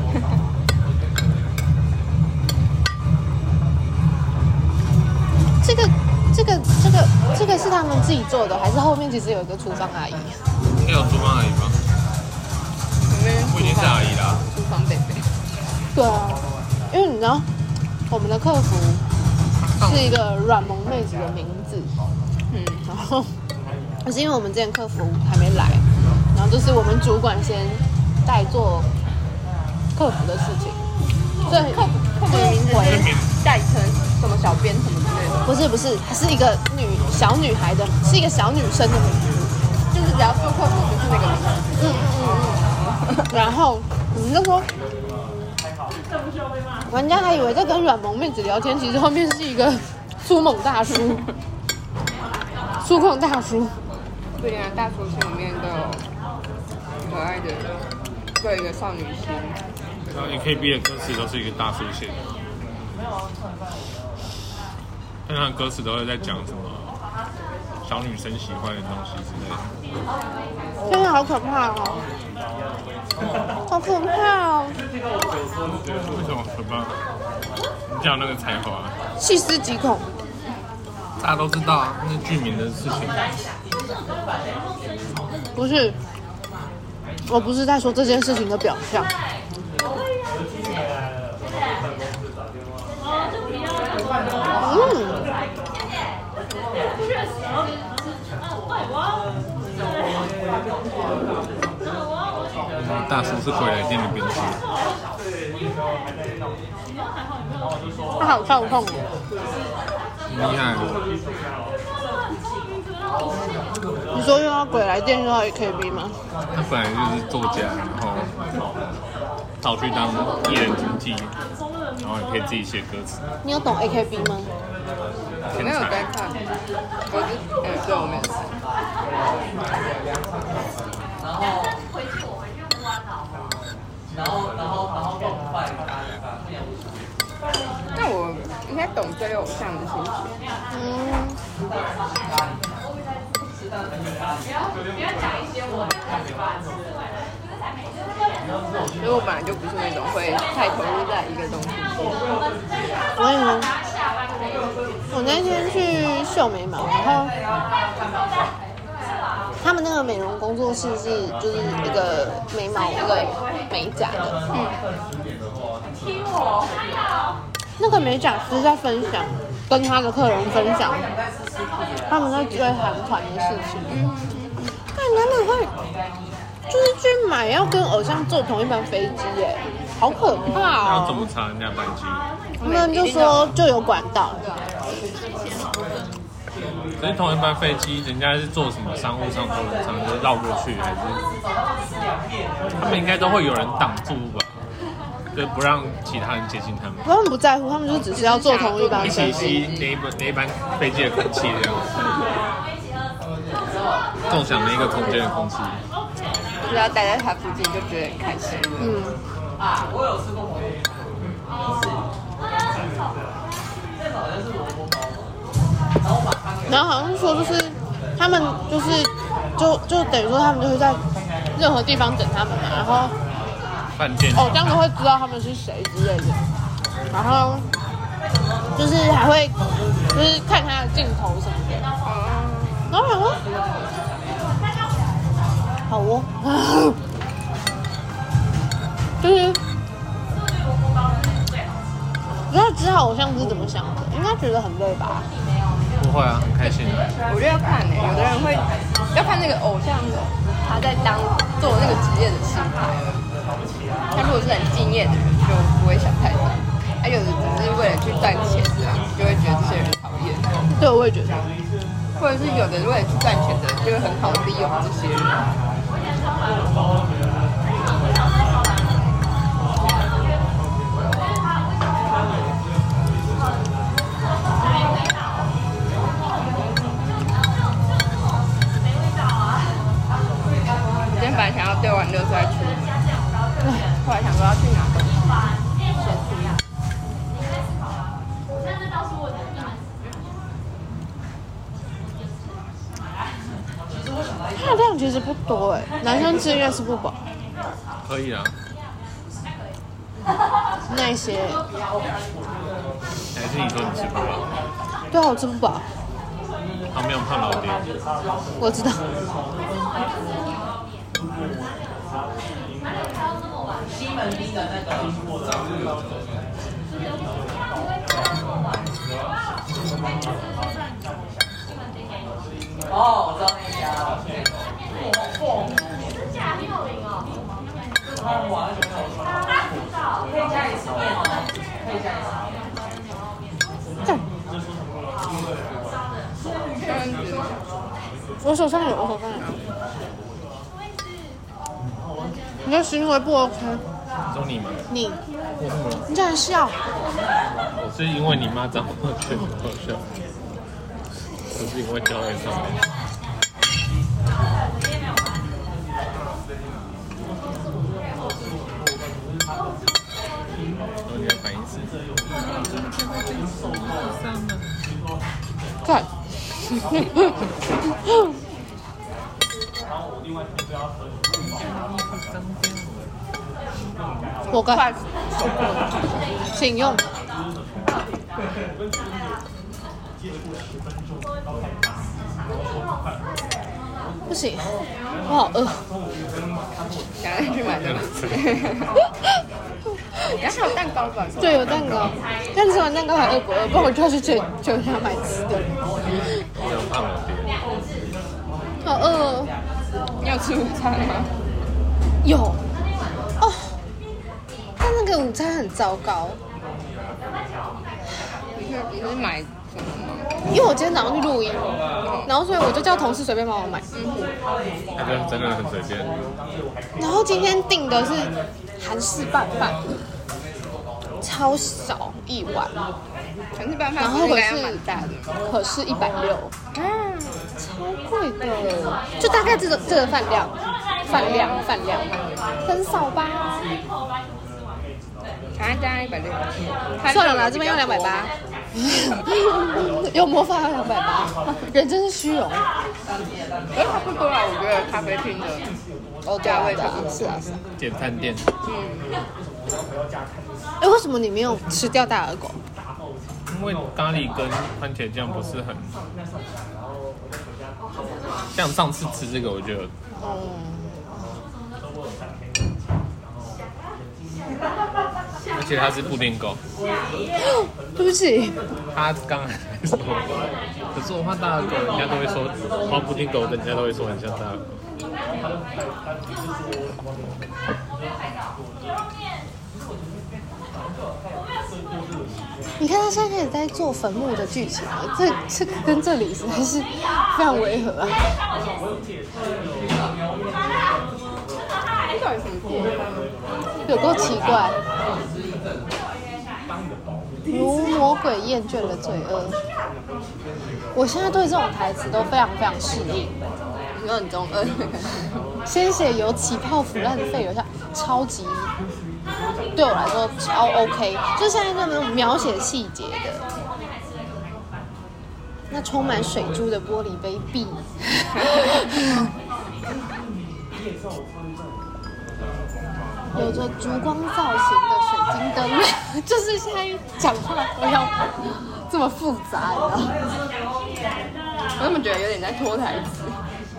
这个这个这个这个是他们自己做的，还是后面其实有一个厨房阿姨？应该有厨房阿姨吧？我们不一定是阿姨啦。厨房贝贝。对啊，因为你知道我们的客服是一个软萌妹子的名字，嗯，然后可是因为我们之前客服还没来，然后就是我们主管先代做客服的事情，所以客服的名字代称什么小编什么之类的，不是不是，她是一个女小女孩的，是一个小女生的名字。就是只要做客服就是那个名字。嗯嗯嗯嗯。然后我们就说，玩家还以为在跟软萌妹子聊天，其实后面是一个粗猛大叔，(laughs) 粗犷大叔。对啊，大叔心里面都有可爱的各一个少女心。然后 AKB 的歌词都是一个大叔写的，但他的歌词都会在讲什么小女生喜欢的东西之类的。真的好可怕哦，好可怕哦！为什么可怕？你讲那个才华，细思极恐。大家都知道啊，那剧名的事情。不是，我不是在说这件事情的表象。嗯，大叔是回来店的编剧，他好跳痛哦。很厉害。你说又要鬼来电又要 AKB 吗？他本来就是作家，然后跑去当艺人经纪，然后也可以自己写歌词。你有懂 AKB 吗？我没有在看，我就嗯，对，我没有看。回去我回去挖脑。然后，然后，然后，那我应该懂追偶像的心情。嗯，因为我本来就不是那种会太投入在一个东西里。我跟你说，我那天去秀眉毛，然后他们那个美容工作室是就是一个眉毛一个美甲的，嗯，那个美甲师在分享，跟他的客人分享他们在追韩团的事情，嗯，看他们会就是去买要跟偶像坐同一班飞机，哎，好可怕哦！那要怎么查人家班机？他们就说就有管道，可是同一班飞机，人家是坐什么商务舱、头等舱，就是绕过去，还是他们应该都会有人挡住吧？就不让其他人接近他们，他们不在乎，他们就只是要坐同一班一飞起机。吸那一班那一班飞机的空气，这样共享每一个空间的空气。只要待在他附近就觉得很开心。嗯，啊，我有吃过火锅然后好像是说就是他们就是就就等于说他们就是在任何地方等他们嘛，然后饭店偶像都会知道他们是谁之类的，然后就是还会就是看他的镜头什么的，然后我想说好哦，就是不要知道偶像是怎么想的，应该觉得很累吧？不会啊，很开心的。我觉得要看呢、有的人会要看那个偶像他在当做那个职业的心态。他如果是很敬业的人，就不会想太多；他有的只是为了去赚钱这样，就会觉得这些人讨厌。对，我也觉得。或者是有的为了去赚钱的，就会很好利用这些。哎，男生吃应该吃不饱。可以啊，(laughs) 那些，还是你说你吃不饱？对啊，我吃不饱，旁边有胖老爹，我知道。干我手上有，我手上有。你的行为不 OK，说你吗？你？你竟然笑，我是因为你妈长得觉得好笑，不是因为教会上面。然后你的反应是？看。我该，请用。不行，我好饿。想要去买东西。然后还有蛋糕吧？对，有蛋糕，但吃完蛋糕还饿不饿？不然我就要去全全家买吃的。好饿哦。你有吃午餐吗？有。哦。但那个午餐很糟糕，你是你是买什么吗？因为我今天早上去录音，然后所以我就叫同事随便帮我买。那就真的很随便。然后今天订的是韩式拌饭，超小一碗，全是拌饭，然后可是。可是一百六，嗯超贵的，就大概这个这个饭量，饭量饭量，很少吧？加一百六，算了啦，这边要两百八，有魔法要两百八，人真是虚荣。哎，差不多啦，我觉得咖啡厅的哦，对啊，对啊，是啊，是啊。简餐店，哎，为什么你没有吃掉大耳狗？因为咖喱跟番茄酱不是很，像上次吃这个，我觉得嗯，而且它是布丁狗，(gasps) 对不起，他刚才说，可是我画大耳狗，人家都会说画布丁狗，人家都会说很像大耳狗。你看他现在开始在做坟墓的剧情了，这这跟这里实在是非常违和啊。到底什么店？有够奇怪。如魔鬼厌倦了罪恶。我现在对这种台词都非常非常适应。你说很中二，先写有起泡腐烂的肺流下，超级对我来说超 OK。就现在那种描写细节的，那充满水珠的玻璃杯壁。(laughs) 有着烛光造型的水晶灯，(laughs) 就是现在讲话不要这么复杂，你知道吗？我怎么觉得有点在拖台词？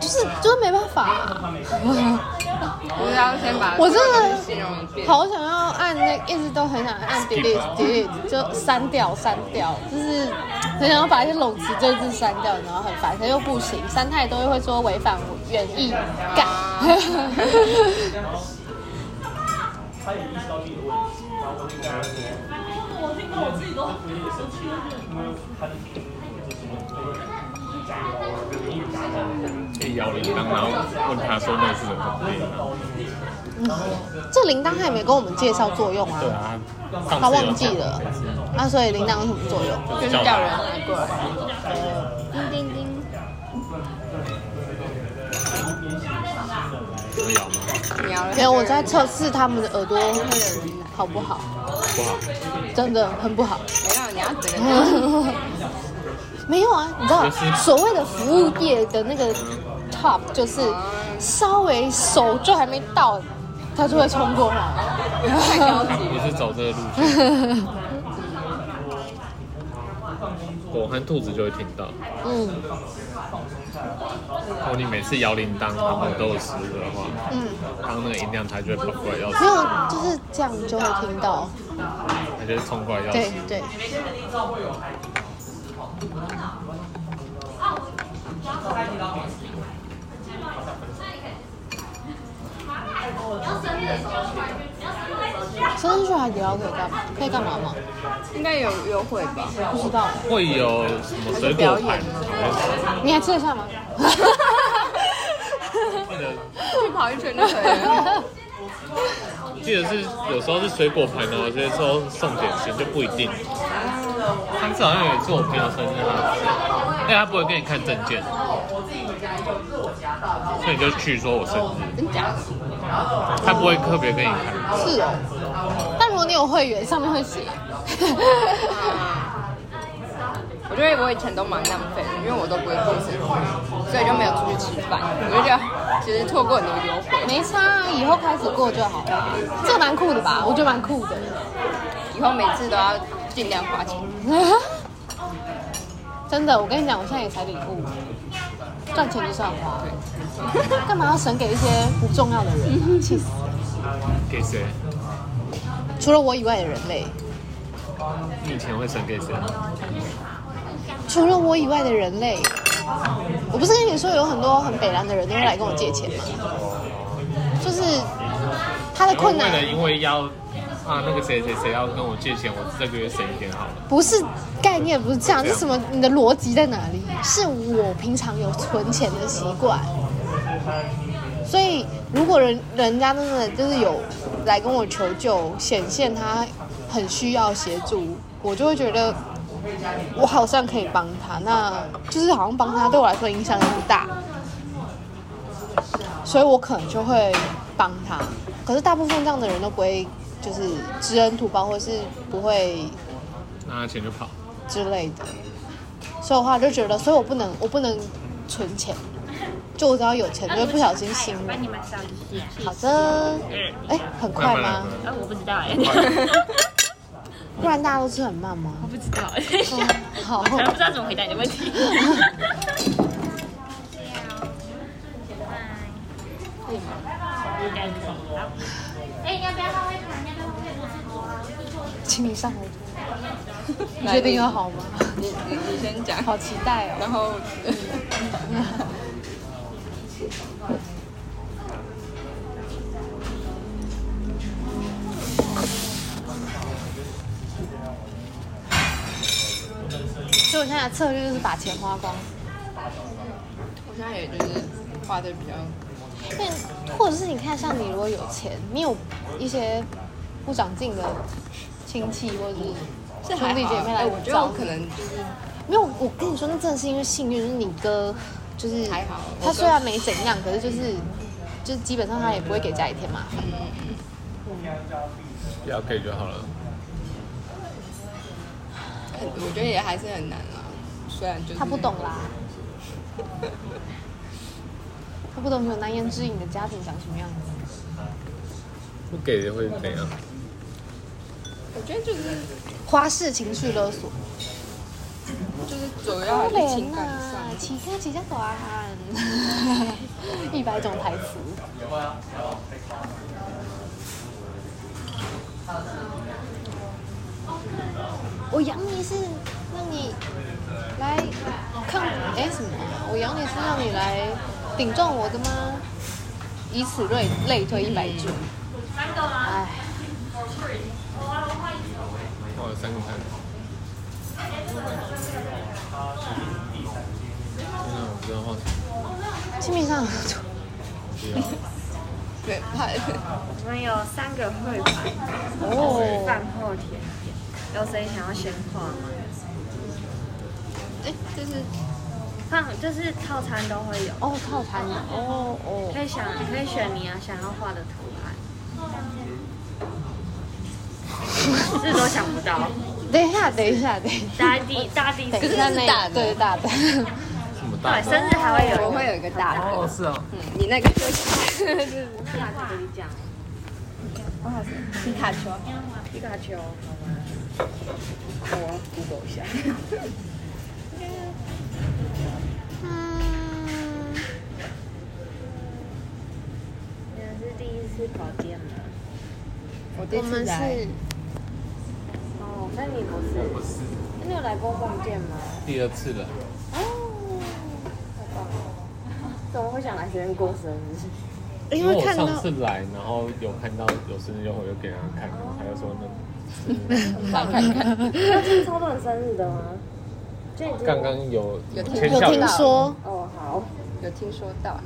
就是就是没办法、我是要先把我真的形容一遍。好想要按那，一直都很想按 delete delete，就删掉删掉，就是很想要把一些冗词赘字删掉，然后很烦，他又不行，删太多又会说违反原意，干。(laughs) 摇铃铛，然后问他说那是什么东西。这铃铛他也没跟我们介绍作用啊，对啊，他忘记了啊，所以铃铛有什么作用？就是叫人来过来。叮叮叮。没有，我在测试他们的耳朵好不好，不好，真的很不好。没有，你要整个没有啊，你知道所谓的服务业的那个 top 就是稍微手就还没到，他就会冲过来。太高级。你是走这个路线，(laughs) 狗和兔子就会听到。嗯如果你每次摇铃铛，然后都有食物的话，嗯，当那个音量，它就会跑过来要吃没，有，就是这样就会听到。它就会冲过来要对吃。对。生日去海底捞可以干嘛？可以干嘛吗？应该有优惠吧？不知道。会有什么水果盘？你还吃得下吗？记 (laughs) 得去跑一圈就可以了。记得是有时候是水果盘哦，有些时候送点心就不一定。上次好像有一次我朋友生日，他因为他不会给你看证件，所以你就去说我生日，真假的？他不会特别给你看。是哦。但如果你有会员，上面会写。(laughs) 我觉得我以前都蛮浪费的，因为我都不会过生日，所以就没有出去吃饭。我就觉得其实错过很多优惠，没差啊，以后开始过就好了。这个蛮酷的吧？我觉得蛮酷的。以后每次都要尽量花钱。(laughs) 真的，我跟你讲，我现在也才领悟，赚钱就是要花，干嘛要省给一些不重要的人啊？(laughs) 气死了！给谁？除了我以外的人类，你以前会省给谁？除了我以外的人类，我不是跟你说有很多很北蓝的人都会来跟我借钱吗？就是他的困难为了因为要啊那个谁谁谁要跟我借钱，我这个月省一点好了。不是概念，不是这样，是什么？你的逻辑在哪里？是我平常有存钱的习惯，所以如果人人家真的就是有来跟我求救，显现他很需要协助，我就会觉得我好像可以帮他，那就是好像帮他对我来说影响也不大，所以我可能就会帮他。可是大部分这样的人都不会，就是知恩图报，或是不会拿了钱就跑。之类的。所以的话就觉得，所以我不能我不能存钱，就我只要有钱就会不小心心了。帮你们扫一下。好的，哎，很快吗？啊，我不知道哎。(laughs) 不然大家都吃很慢吗？我不知道，等一下，好，我不知道怎么回答你的问题。(laughs) 应该可以。好。哎，要不要稍微谈？要不要请你上来。(laughs) 你确定要好吗？你你你先讲，好期待哦。然后，所以我现在的策略就是把钱花光。我现在也就是花的比较，但或者是你看，像你如果有钱，你有一些不长进的亲戚或者是兄弟姐妹来哎，我觉得找我可能就是没有，我跟你说，那真的是因为幸运，就是你哥，就是还好他虽然没怎样，可是就是就是基本上他也不会给家里添麻烦。不要给就好了。我觉得也还是很难啊。虽然就是他不懂啦，(laughs) 他不懂有难言之隐的家庭长什么样子。不给的会怎样？我觉得就是花式情绪勒索，就是主要还是情感上。起家起家短，一百种台词。我养你是让你来看哎什么啊？我养你是让你来顶撞我的吗？以此类类推一百句。哎，我有三个看。现在我不知道画什么。清明上不要。对，怕我们有三个绘本，哦，饭后甜点，有谁想要先画吗？哎，就是放就是套餐都会有，哦套餐的哦哦，可以想，你可以选你啊想要画的图案，(laughs) 这都想不到。等一下等一下等一下，大地大地等一生下那是？大的。对大的，这么大对，生日还会有一个。我会有一个大的，哦，是啊。嗯，你那个就是画这个你讲，皮卡丘，皮卡丘，好吗？我 Google 一下。嗯，是第一次跑店吗？我这我们次来是哦，那你不是？不是，那你有来过逛店吗？第二次了。哦，太棒了！怎么会想来这边过生日？因为看到上次来，然后有看到有生日优惠，就给他看，他就说那放看看，(laughs) 那今天超多人生日的吗？刚刚有有听有听说，哦好，有听说到，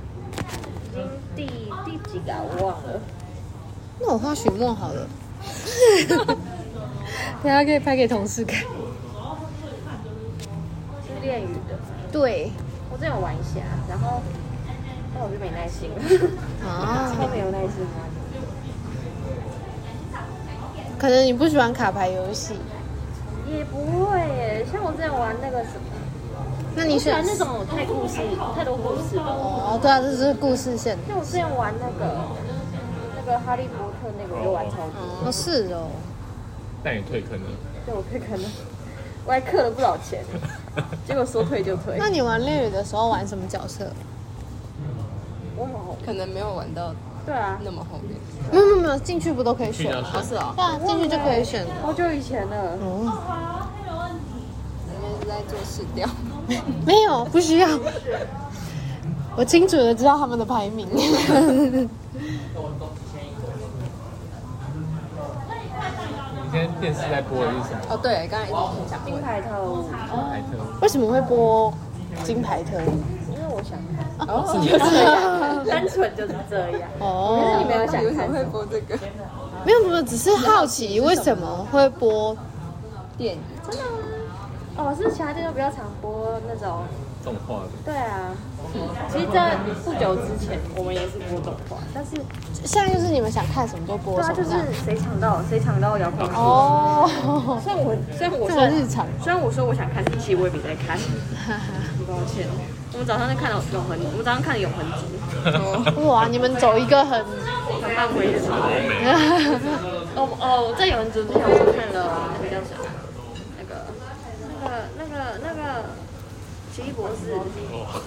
已经第第几个啊？我忘了。那我画许墨好了，(laughs) 等下可以拍给同事看。是练语的，对。我之前有玩一下，然后但我就没耐心了，啊，(laughs) 超没有耐心玩。可能你不喜欢卡牌游戏，也不会耶，像我之前玩那个什么，那你选我喜欢那种太故事、太多故事了。哦，对啊，这是故事线。像我之前玩那个那个哈利波特那个，我就玩超级，哦，是哦，但你退坑了。对我退坑了，我还氪了不少钱，(laughs) 结果说退就退。那你玩恋与的时候玩什么角色？我好，可能没有玩到对啊，那么后面。没有没有没有，进去不都可以选吗？去要选是哦，对啊，进去就可以选。好久以前了。哦，因为是在做试调。(laughs) 没有，不需要。我清楚的知道他们的排名。你现在电视在播的是什么？哦，对，刚才已经讲金。牌特务，金牌特务。为什么会播金牌特务？因为我想看，哦，单纯就是这样。哦，你没有想为什么会看什么？播这个没有没有，只是好奇为什么会播。电影？真的吗？哦，是其他地方比较常播那种动画的。对啊，其实，在不久之前我们也是播动画，但是现在就是你们想看什么就播对啊，就是什么这样。谁抢到谁抢到遥控器。哦，虽然我虽然我这说个日常。虽然我说我想看，但其实我也没在看，很抱歉。我们早上就看了永恒，我们早上看了永恒族，哇，你们走一个很很漫威的。美哦哦，在永恒族之前我看了那个叫什么？那个那个那个那个奇异博士，哦，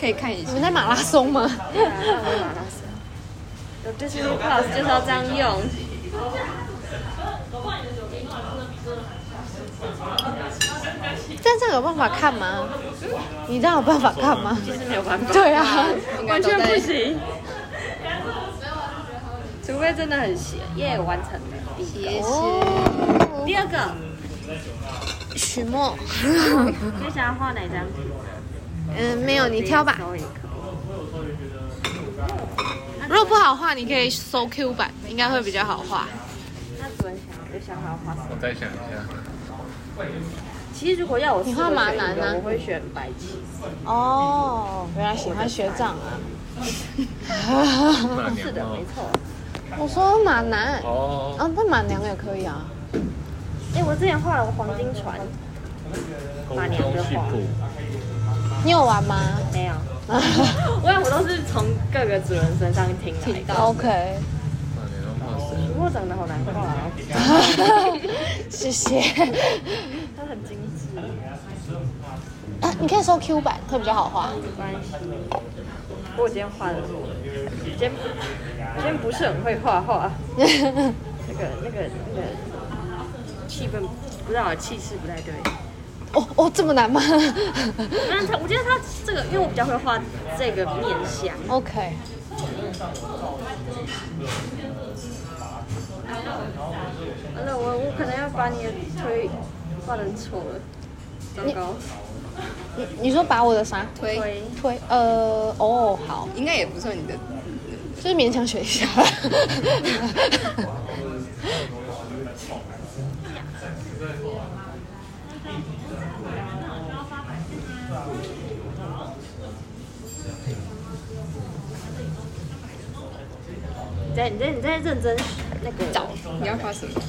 可以看一下你。们在马拉松吗？对啊，马拉松。有 Disney Plus 就是要这样用。但这个有办法看吗？你这样有办法看吗？其实没有办法。对啊，完全不行。除非真的很邪，耶，完成了第一个。哦，第二个，许墨，你想要画哪张图？嗯，没有，你挑吧。如果不好画，你可以搜 Q 版，应该会比较好画。那主人想有想好画什么？我再想一下。其实如果要我你画马男呢我会选白起。哦，原来喜欢学长啊。(laughs) 是的。没错。我说马男，哦，啊，那马娘也可以啊。哎，我之前画了黄金船，宫中戏谱。你有玩吗没有。(laughs) 我想我都是从各个主人身上听来的。？OK，马娘画谁？不过长得好难画啊，(laughs) 谢谢。他很精致。啊，你可以搜 Q 版，会比较好画。没关系。不过我今天画的是，我今天我今天不是很会画画，那个那个那个气氛不知道气势不太对。哦哦，这么难吗那他我觉得他这个，因为我比较会画这个面相，？OK，完了我我可能要把你的腿画成丑了，糟糕。你你说把我的啥推推呃哦好，应该也不算你的。就是勉强学一下。你在你在你在认真那个找你要画什么？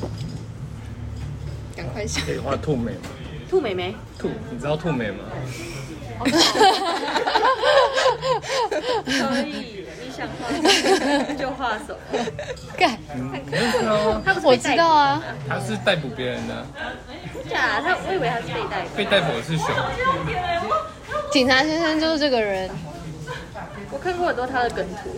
赶快想。可以画兔美吗？兔妹妹，兔，你知道兔美吗？可以，你想画什么就画什么。干？他不是我被逮捕知道啊，他是逮捕别人的，假，他我以为他是被逮捕。被逮捕的是熊。警察先生就是这个人。我看过很多他的梗图，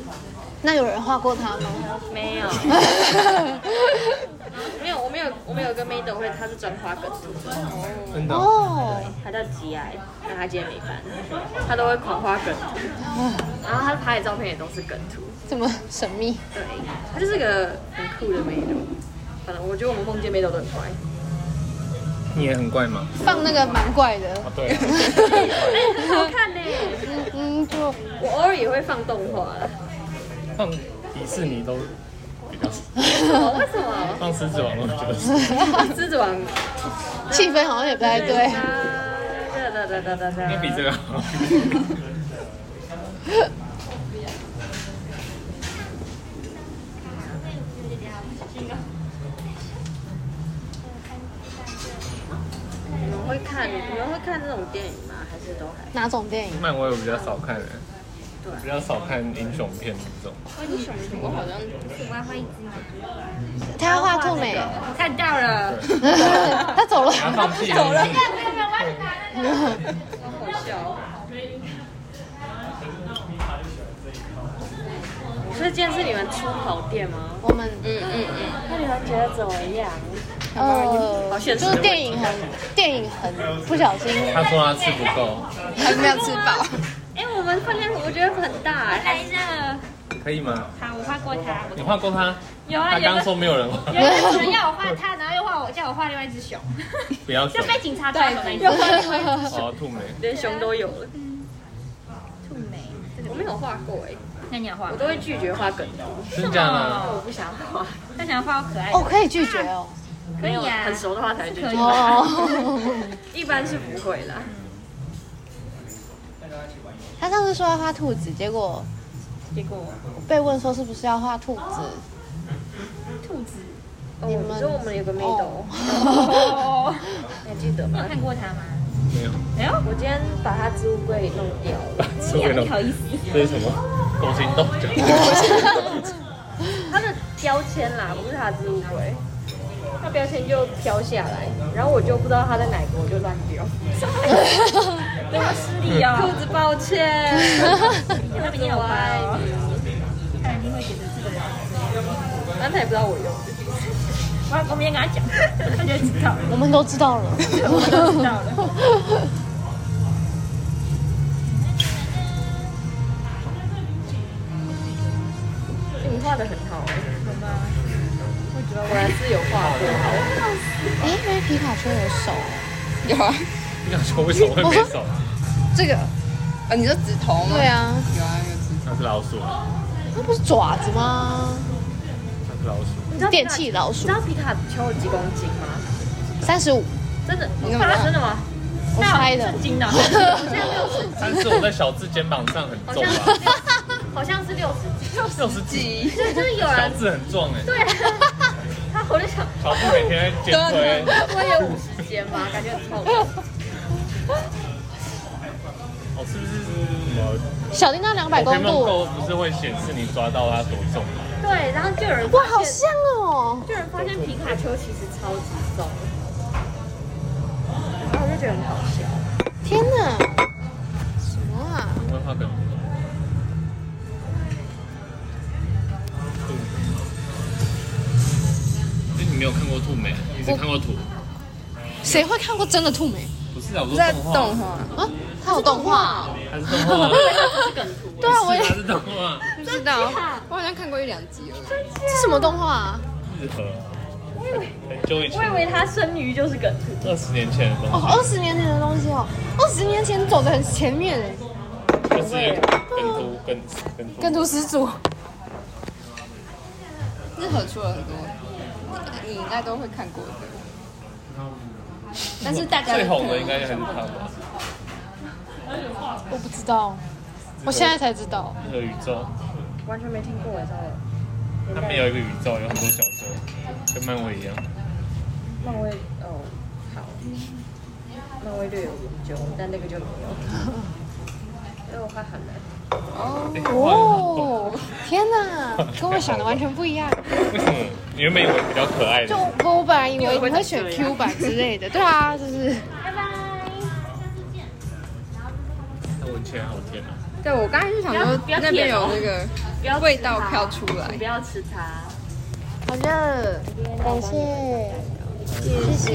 那有人画过他吗？没有，(laughs) 没有，我没有，我们有个妹豆会，他是专花梗图，真的哦？哦，他叫吉爱，但他今天没翻，他都会狂花梗图，然后他拍的照片也都是梗图，这么神秘。对，他就是个很酷的妹豆，反正我觉得我们梦见妹豆都很乖，你也很怪吗？放那个蛮怪的。啊，对啊。(laughs) 很好看呢，嗯，就我偶尔也会放动画，放迪士尼都为什么？为什么？放狮子王都觉得是。(laughs) 狮子王，气氛好像也不太对。哒哒哒哒哒哒，应该比这个好。(laughs) 你们会看？你们会看这种电影吗？还是都还？哪种电影？漫威我比较少看的，对比较少看英雄片这种。英雄图我好像我要画一只，他要画兔美，我看到了，(laughs) 他走了。他放弃了。好笑。所以今天是你们出跑店吗？我们嗯嗯嗯。那你们觉得怎么样？呃，就是电影很电影很不小心，他说他吃不够，(laughs) 还没有吃饱。哎，我们分量我觉得很大哎。来着。可以吗？好，我画过他。你画过他？有啊，他刚说没有人画，有人要我画他，然后又画我，叫我画另外一只熊，(laughs) 不要熊就。被警察抓走那一只。(laughs) 哦，兔美。连熊都有了。兔眉，我没有画过哎，那你要画我？都会拒绝画梗图，真假的？我不想画。他想要画我可爱哦，可以拒绝哦。可以啊很熟的话才会进去。哦，(laughs) 一般是不会啦。他上次说要画兔子，结果结果？被问说是不是要画兔子，兔子，你们哦，你说我们有个 model，哦。你还记得吗？有？看过他吗？没有，没有，我今天把他置物柜弄掉了。是为了不好意思，这是什么？勾心斗角。(laughs) 他的标签啦，不是他的置物柜，他标签就飘下来，然后我就不知道他在哪个，我就乱丢。(laughs) 对我失礼啊，兔子抱歉。他比你好乖哦，他一定会觉得这个人。但他也不知道我用的。我我明天跟他讲，他就知道了。我们都知道了。我们都知道了。(laughs) 你画的很好？我觉得我还是有画过。哎，因为皮卡丘有手，有啊，皮卡丘为什么会没手？这个，啊，你说指头吗？对，啊，有啊，有指那是老鼠，那不是爪子吗？那是老鼠。你知道电器老鼠你知，道皮卡丘有几公斤吗？三十五，真的？你怎么知道真的吗？我猜的。是金的，(laughs) 好像六十，但是我在小智肩膀上很重好吧？好像是六十几。六十几，对，就是有小人智很壮哎。对，(laughs) 他我就想，小智每天在肩推，我有五十斤吗？感觉很痛。哦，是不是什么小叮当两百公度，不是会显示你抓到它多重吗？对，然后就有人哇，好像哦。就有人发现皮卡丘其实超级重，然后我就觉得很好笑。天哪，什么啊？我会画梗没有看过兔美？你只看过图？谁会看过真的兔美不是啊，我说在动画。画，啊？它有动画，还是动画？(laughs) 对啊，我也是它是动画。不知道，我好像看过一两集而已。是什么动画啊？日和。很久以前我以，为他生鱼就是梗图，二十年前的东哦，二十年前的东西哦，二十年前走的很前面哎，就是跟图跟跟图。跟图始祖。日和出了很多，你应该都会看过的。但是大家最红的应该还是他吧？我不知道，我现在才知道。那个宇宙，完全没听过，真的。他们有一个宇宙，有很多角色，跟漫威一样。漫威哦，好，漫威略有研究，但那个就没有。因为我画很难。哎哦，天哪，(laughs) 跟我想的完全不一样。为什么？你原本以为比较可爱就的，我本来以为你会选 Q 版之类的，对啊，就是拜拜，下次见。它闻起来好甜啊！对我刚才就想说那边有那个味道它飘出来不要吃它。好热，感谢，谢谢。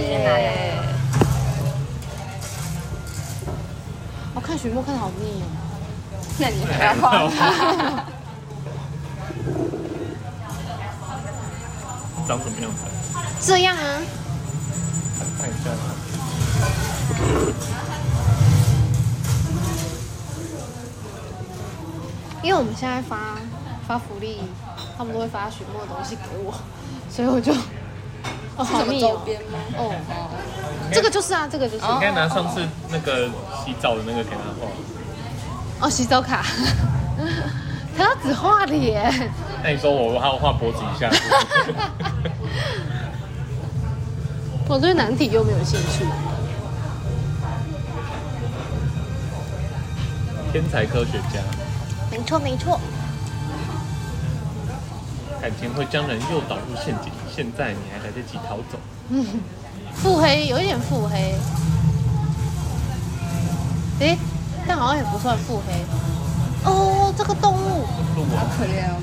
我看许墨看的好腻哦。那你还要画它？长什么样子？这样啊，看一下。因为我们现在发发福利，他们都会发许墨的东西给我，所以我就 (laughs) 哦好密哦。周边吗？哦，哦，这个就是啊，这个就是你应该拿上次那个洗澡的那个给他画。哦，洗澡卡。(laughs) 他要只画脸，那你说我还要画脖子以下？(laughs) 我对难题又没有兴趣。天才科学家，没错没错，感情会将人诱导入陷阱，现在你还来得及逃走。嗯，(laughs) 腹黑有一点腹黑，诶，但好像也不算腹黑。哦，这个动物，好可怜哦。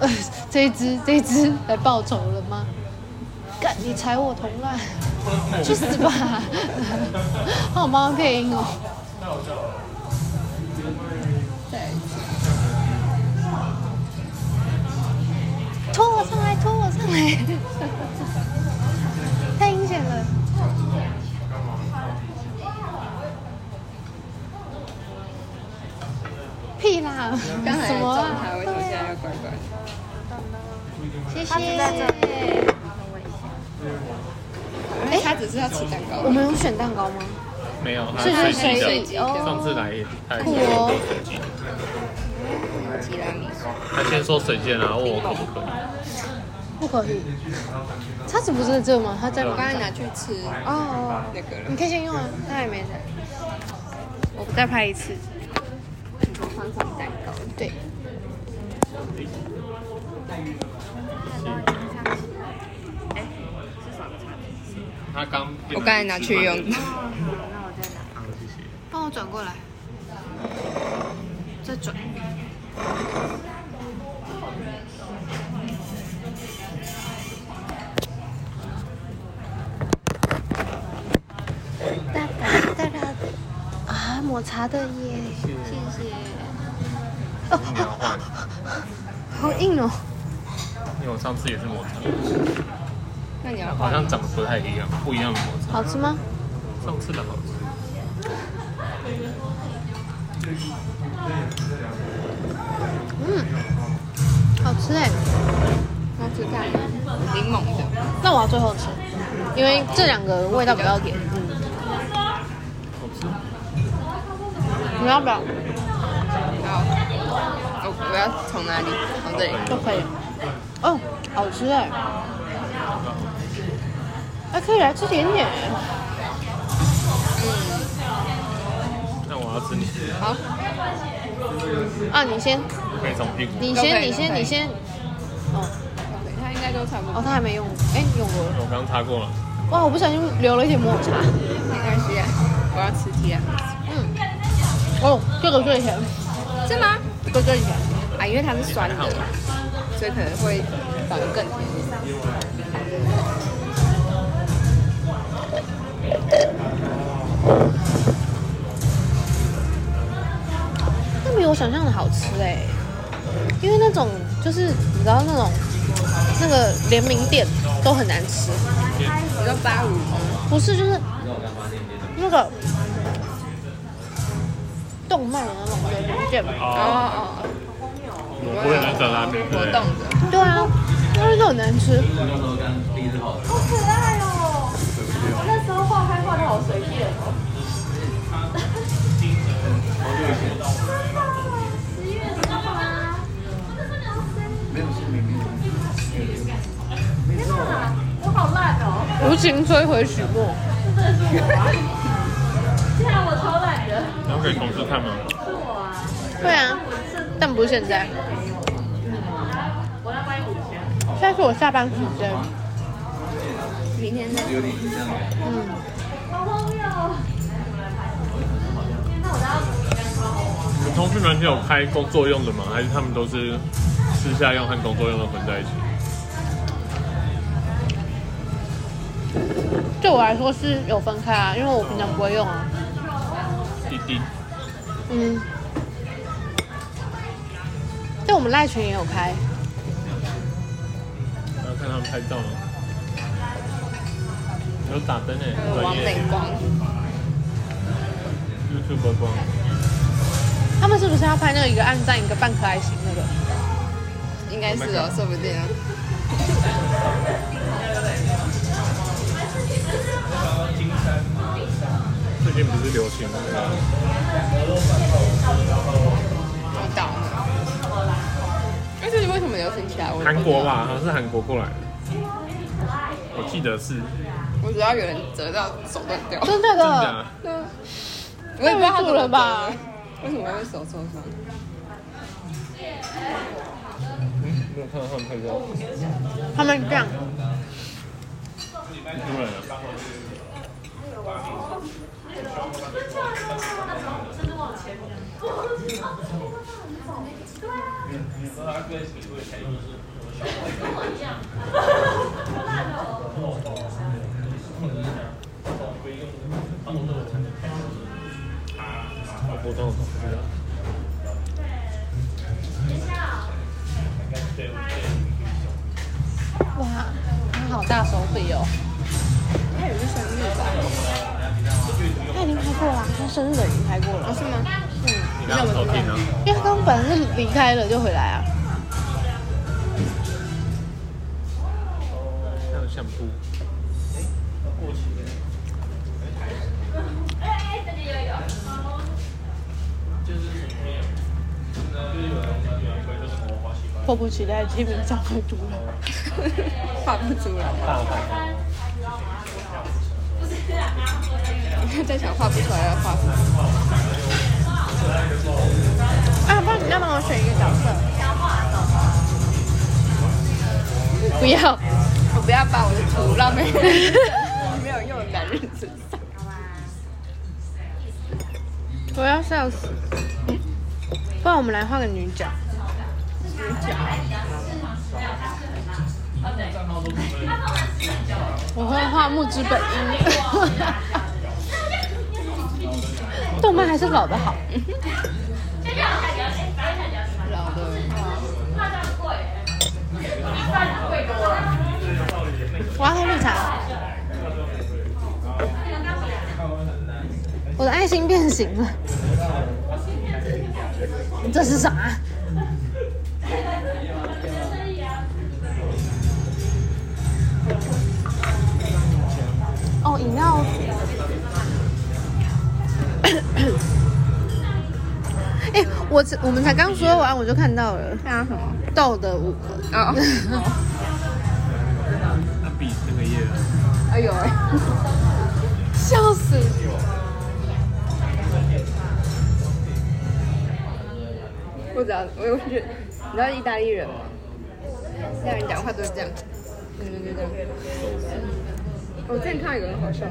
呃，(laughs) 这一只这一只来报仇了吗？干，你踩我同伴，去死吧！(laughs) 好妈妈配音哦。拖我上来，拖我上来，(laughs) 太阴险了。屁啦，刚才什么啊？状态，为什么现在又怪怪的？谢他只在这谢。哎，他只是要吃蛋糕。我们有选蛋糕吗？没有，它所以是随上次来他也是酷哦他先说随机，然后问我可不可以。不可以。叉子不是在这吗？他在我刚才拿去吃哦，那个了你。可以先用啊，他也没在。我再拍一次。方糖蛋糕，对，他刚我刚才拿去用。好，谢谢。帮我转过来，再转。哒哒哒哒啊，抹茶的耶，谢谢。哦，好硬哦。因为我上次也是抹茶，那你要好像长得不太一样，不一样的抹茶。好吃吗？上次的好吃。嗯，好吃哎。要吃看柠檬的，那我要最后吃，因为这两个味道比较甜。嗯，好吃。你要不要？好，我我要从哪里？从这里。都可以。哦，好吃哎。还可以来吃甜点。嗯那我要吃你，好，啊，你先，我可以从屁股。你先，你先，你先。哦，他应该都差不多。哦，他还没用。哎，用过了。我刚擦过了。哇，我不小心留了一点抹茶。没关系啊，我要吃提拉米苏。嗯。哦，这个最甜，是吗？这个最甜。啊，因为它是酸的，所以可能会反而更甜。那比我想象的好吃哎，因为那种就是你知道那种那个联名店都很难吃，你说八五吗？不是就是那个动漫的那种联名店。哦哦，哦我不会能找拉面，对不对活动？的。对啊，因为都很难吃。好可爱哦！我那时候画开画的好随便哦。(laughs) (laughs) 好烂哦！无情摧毁许诺。这真的是我啊！现在，我超懒的，然后给同事看吗？是我啊！对啊，但不是现在。现在是我下班时间。明天再？嗯，好荒谬哦！你同事们是有开工作用的吗？还是他们都是私下用和工作用的混在一起？对我来说是有分开啊，因为我平常不会用啊。滴滴，嗯，但我们赖群也有开。然后看他们拍照吗？有打灯诶，呃王美光，YouTube 光，他们是不是要拍那个一个暗赞一个半可爱型那个？应该是哦，说不定啊。(laughs) 近不是流行那个我懂了。哎，这是为什么流行起来？我也不知道韩国？吧？好像是韩国过来的，我记得是我只要有人折到手断掉。真的真的，的。对啊，我也不知道他怎么了吧？为什么会手受伤？嗯，没有看到他们拍照。他们这样。你出来了。我不懂，不知道。哇，他好大手笔哦！他有个生日吧？过了，他生日的已经拍过了。哦，是吗？嗯，刚刚偷听啊。因为他刚本来是离开了就回来啊。还有相扑。迫不及待基本上会读了，(laughs) 画不出来。在想画不出来要画什么？啊，不然你要帮我选一个角色。不要，我不要把我的图浪费在没有用的男人身上。我要笑死。不然我们来画个女角。女角。我会画木之本樱。动漫还是老的好。老的。我要喝绿茶。我的爱心变形了。这是啥？哦，饮料。(coughs) 哎、欸，我我们才刚说完，我就看到了。看到什么？豆的五个。哦。(laughs) 那比那个页。哎呦哎！(laughs) 笑死！不知道，我我觉得，你知道意大利人吗？意大利人讲话都是这样，嗯对对对。我之前看到有个人好笑，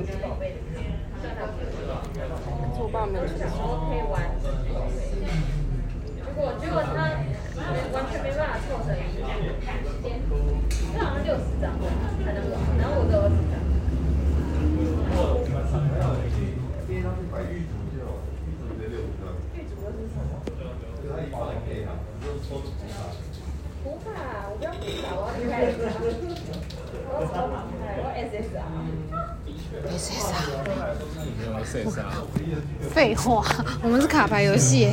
我爸没有去。结果结果他完全没办法凑成一样，他好像六十张才能玩，然后我只有二十张。不怕，我不要不怕，我要离开我要超旁开，我 SSR。SSR。SSR。废话，我们是卡牌游戏。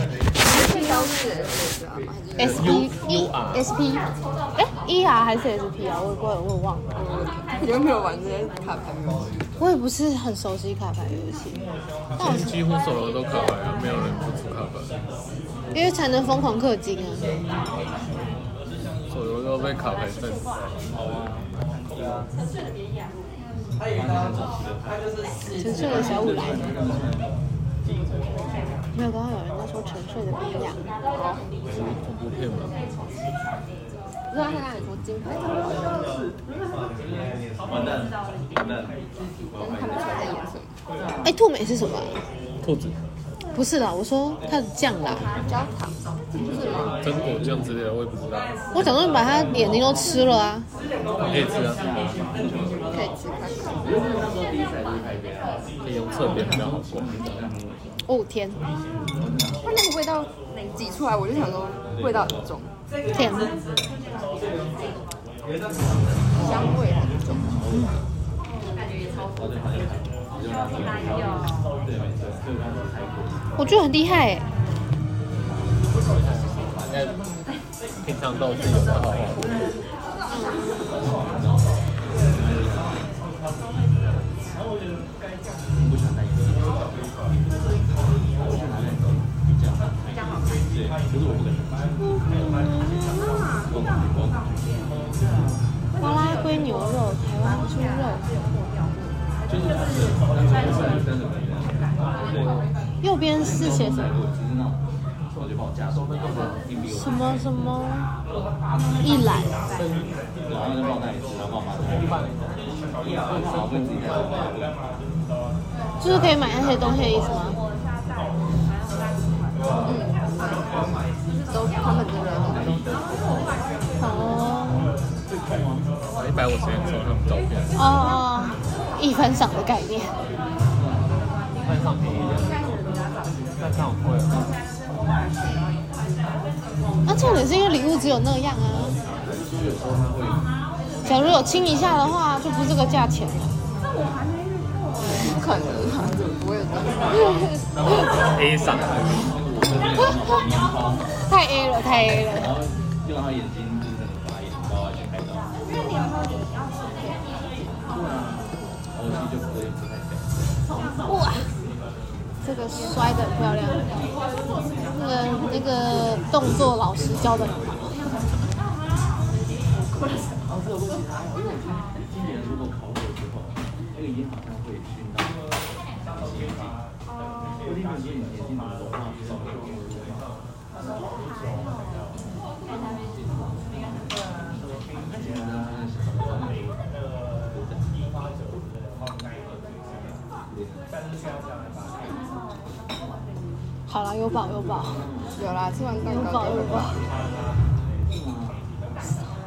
最高是 SSR 吗？SP E SP，哎，ER 还是 SP 啊？我我我忘了。你有没有玩这些卡牌游戏。我也不是很熟悉卡牌游戏。但我几乎所有都卡牌啊，没有人不出卡牌。因为才能疯狂氪金啊。手游都被卡牌震。沉睡的小舞来了。没有，刚刚有人在说沉睡的冰雅。哦。恐怖片吗？不知道他刚才说金牌。完蛋，完蛋。看不出来在演什么。哎，兔美是什么？兔子。不是啦，我说它的酱啦，焦糖，是吗？榛果酱之类的，我也不知道。我想说你把它眼睛都吃了啊。可以吃啊。可以吃看看。可以用侧边比较好刮。哦天！它那个味道挤出来，我就想说味道很重。甜。香味很重。我觉得很厉害哎。平常都是有在巴拉圭牛肉、台湾猪肉。就是右边是写什么？什么？什么？一览？就是可以买那些东西的意思吗？嗯，都他们这边很多。哦。一百五十元收他们照片。哦哦，一分赏的概念。一分赏便宜点，但这样贵了。那重点是因为礼物只有那样啊。假如有亲一下的话，就不是这个价钱了。不可能啊，怎么不会有这 (laughs) A 赏。太 A 了，太 A 了。然后用他眼睛就是把眼包下去拍照。对啊，后期就不会不太屌。哇，这个摔的漂亮，那个那个动作老师教的很好。好了，有饱有饱，有啦，吃完蛋有糕饱有饱。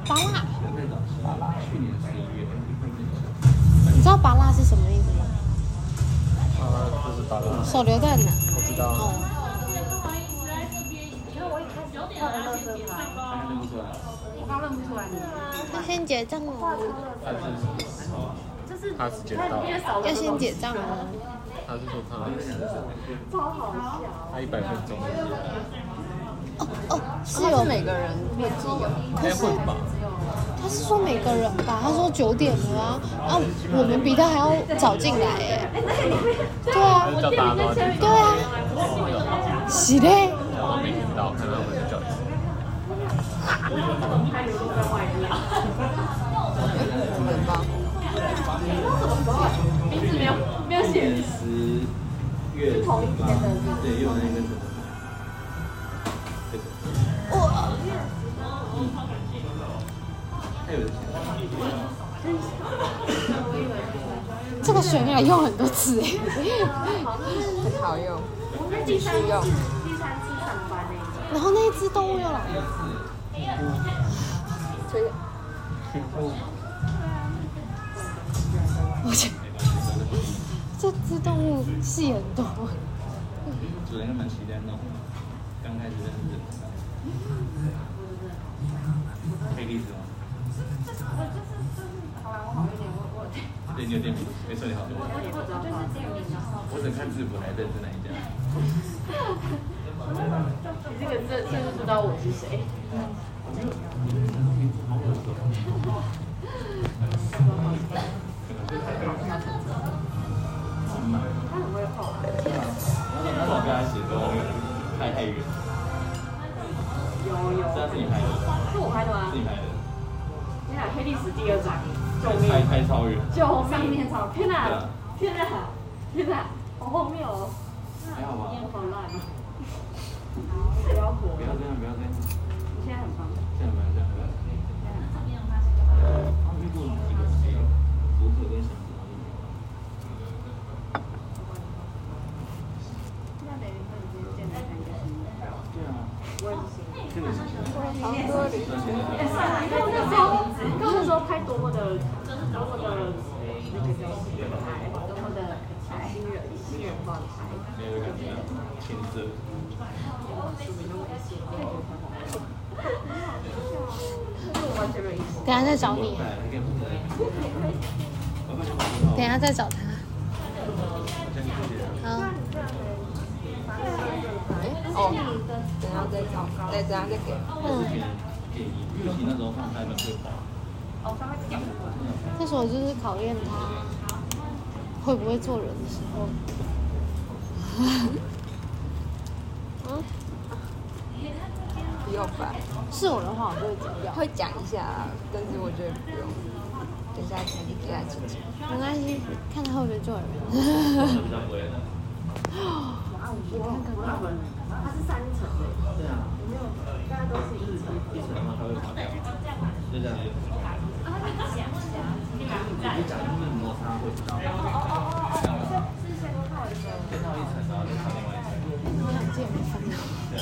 拔辣，去年十一月，你知道拔辣是什么意思吗？手榴弹呢？我知道。哦，还认不出来。要先结账哦，他是他是捡到，要先结账哦。他是说他他一百分钟，哦哦，是是有每个人会记有，应该会吧？他是说每个人吧？他说九点了啊，啊，我们比他还要早进来哎。对啊对啊，是嘞。我没听到，看到我就叫一声。很棒。今年十月十八，对，又有那个这个悬崖用很多次哎。很 (laughs) 好用，继续用。然后那一只动物又来了，所以我去这只动物戏很多。主人还蛮期待那种，刚开始认识的。黑历史吗？对，你有店名，没错，你好。我只看字符还认识哪一家。这个这这就知道我是谁。那我跟他写说太太远，有有，是他自己拍的，是我拍的吗自？己拍的，你俩黑历史第二章，救命！太太超远。救命！天哪！天哪！天哪！好荒谬哦！还好吧？烟好烂啊！不要火不！要这样，不要这样，你现在很棒。这样不要这样。他遇过几个谁？读者跟想知道那等于说你今天见到三个新的，对啊，我也是新的。这个是谁？好多里算谁的？哎，算了，因为那时候，那时候拍多么的，多么的那个叫什么爱，多么的新人，新人放开。没有感觉青涩。完全没有意思。等一下再找你，等一下再找他。好，哦，等下再找，再等下再给。嗯，那时候就是考验他会不会做人的时候。(laughs) 嗯，不用吧，是我的话，我就会讲掉。会讲一下，但是我觉得不用。等下去给他听听。没关系，看他后面坐人。比。我看到我老，是三层。对啊。有没有？大家都是。一层的话，他会便宜。就这样。啊哈哈！你讲他们摩擦会比较大。哦哦哦！是先看我的座位。垫一层，然后垫到另外一层。怎么很近？是的。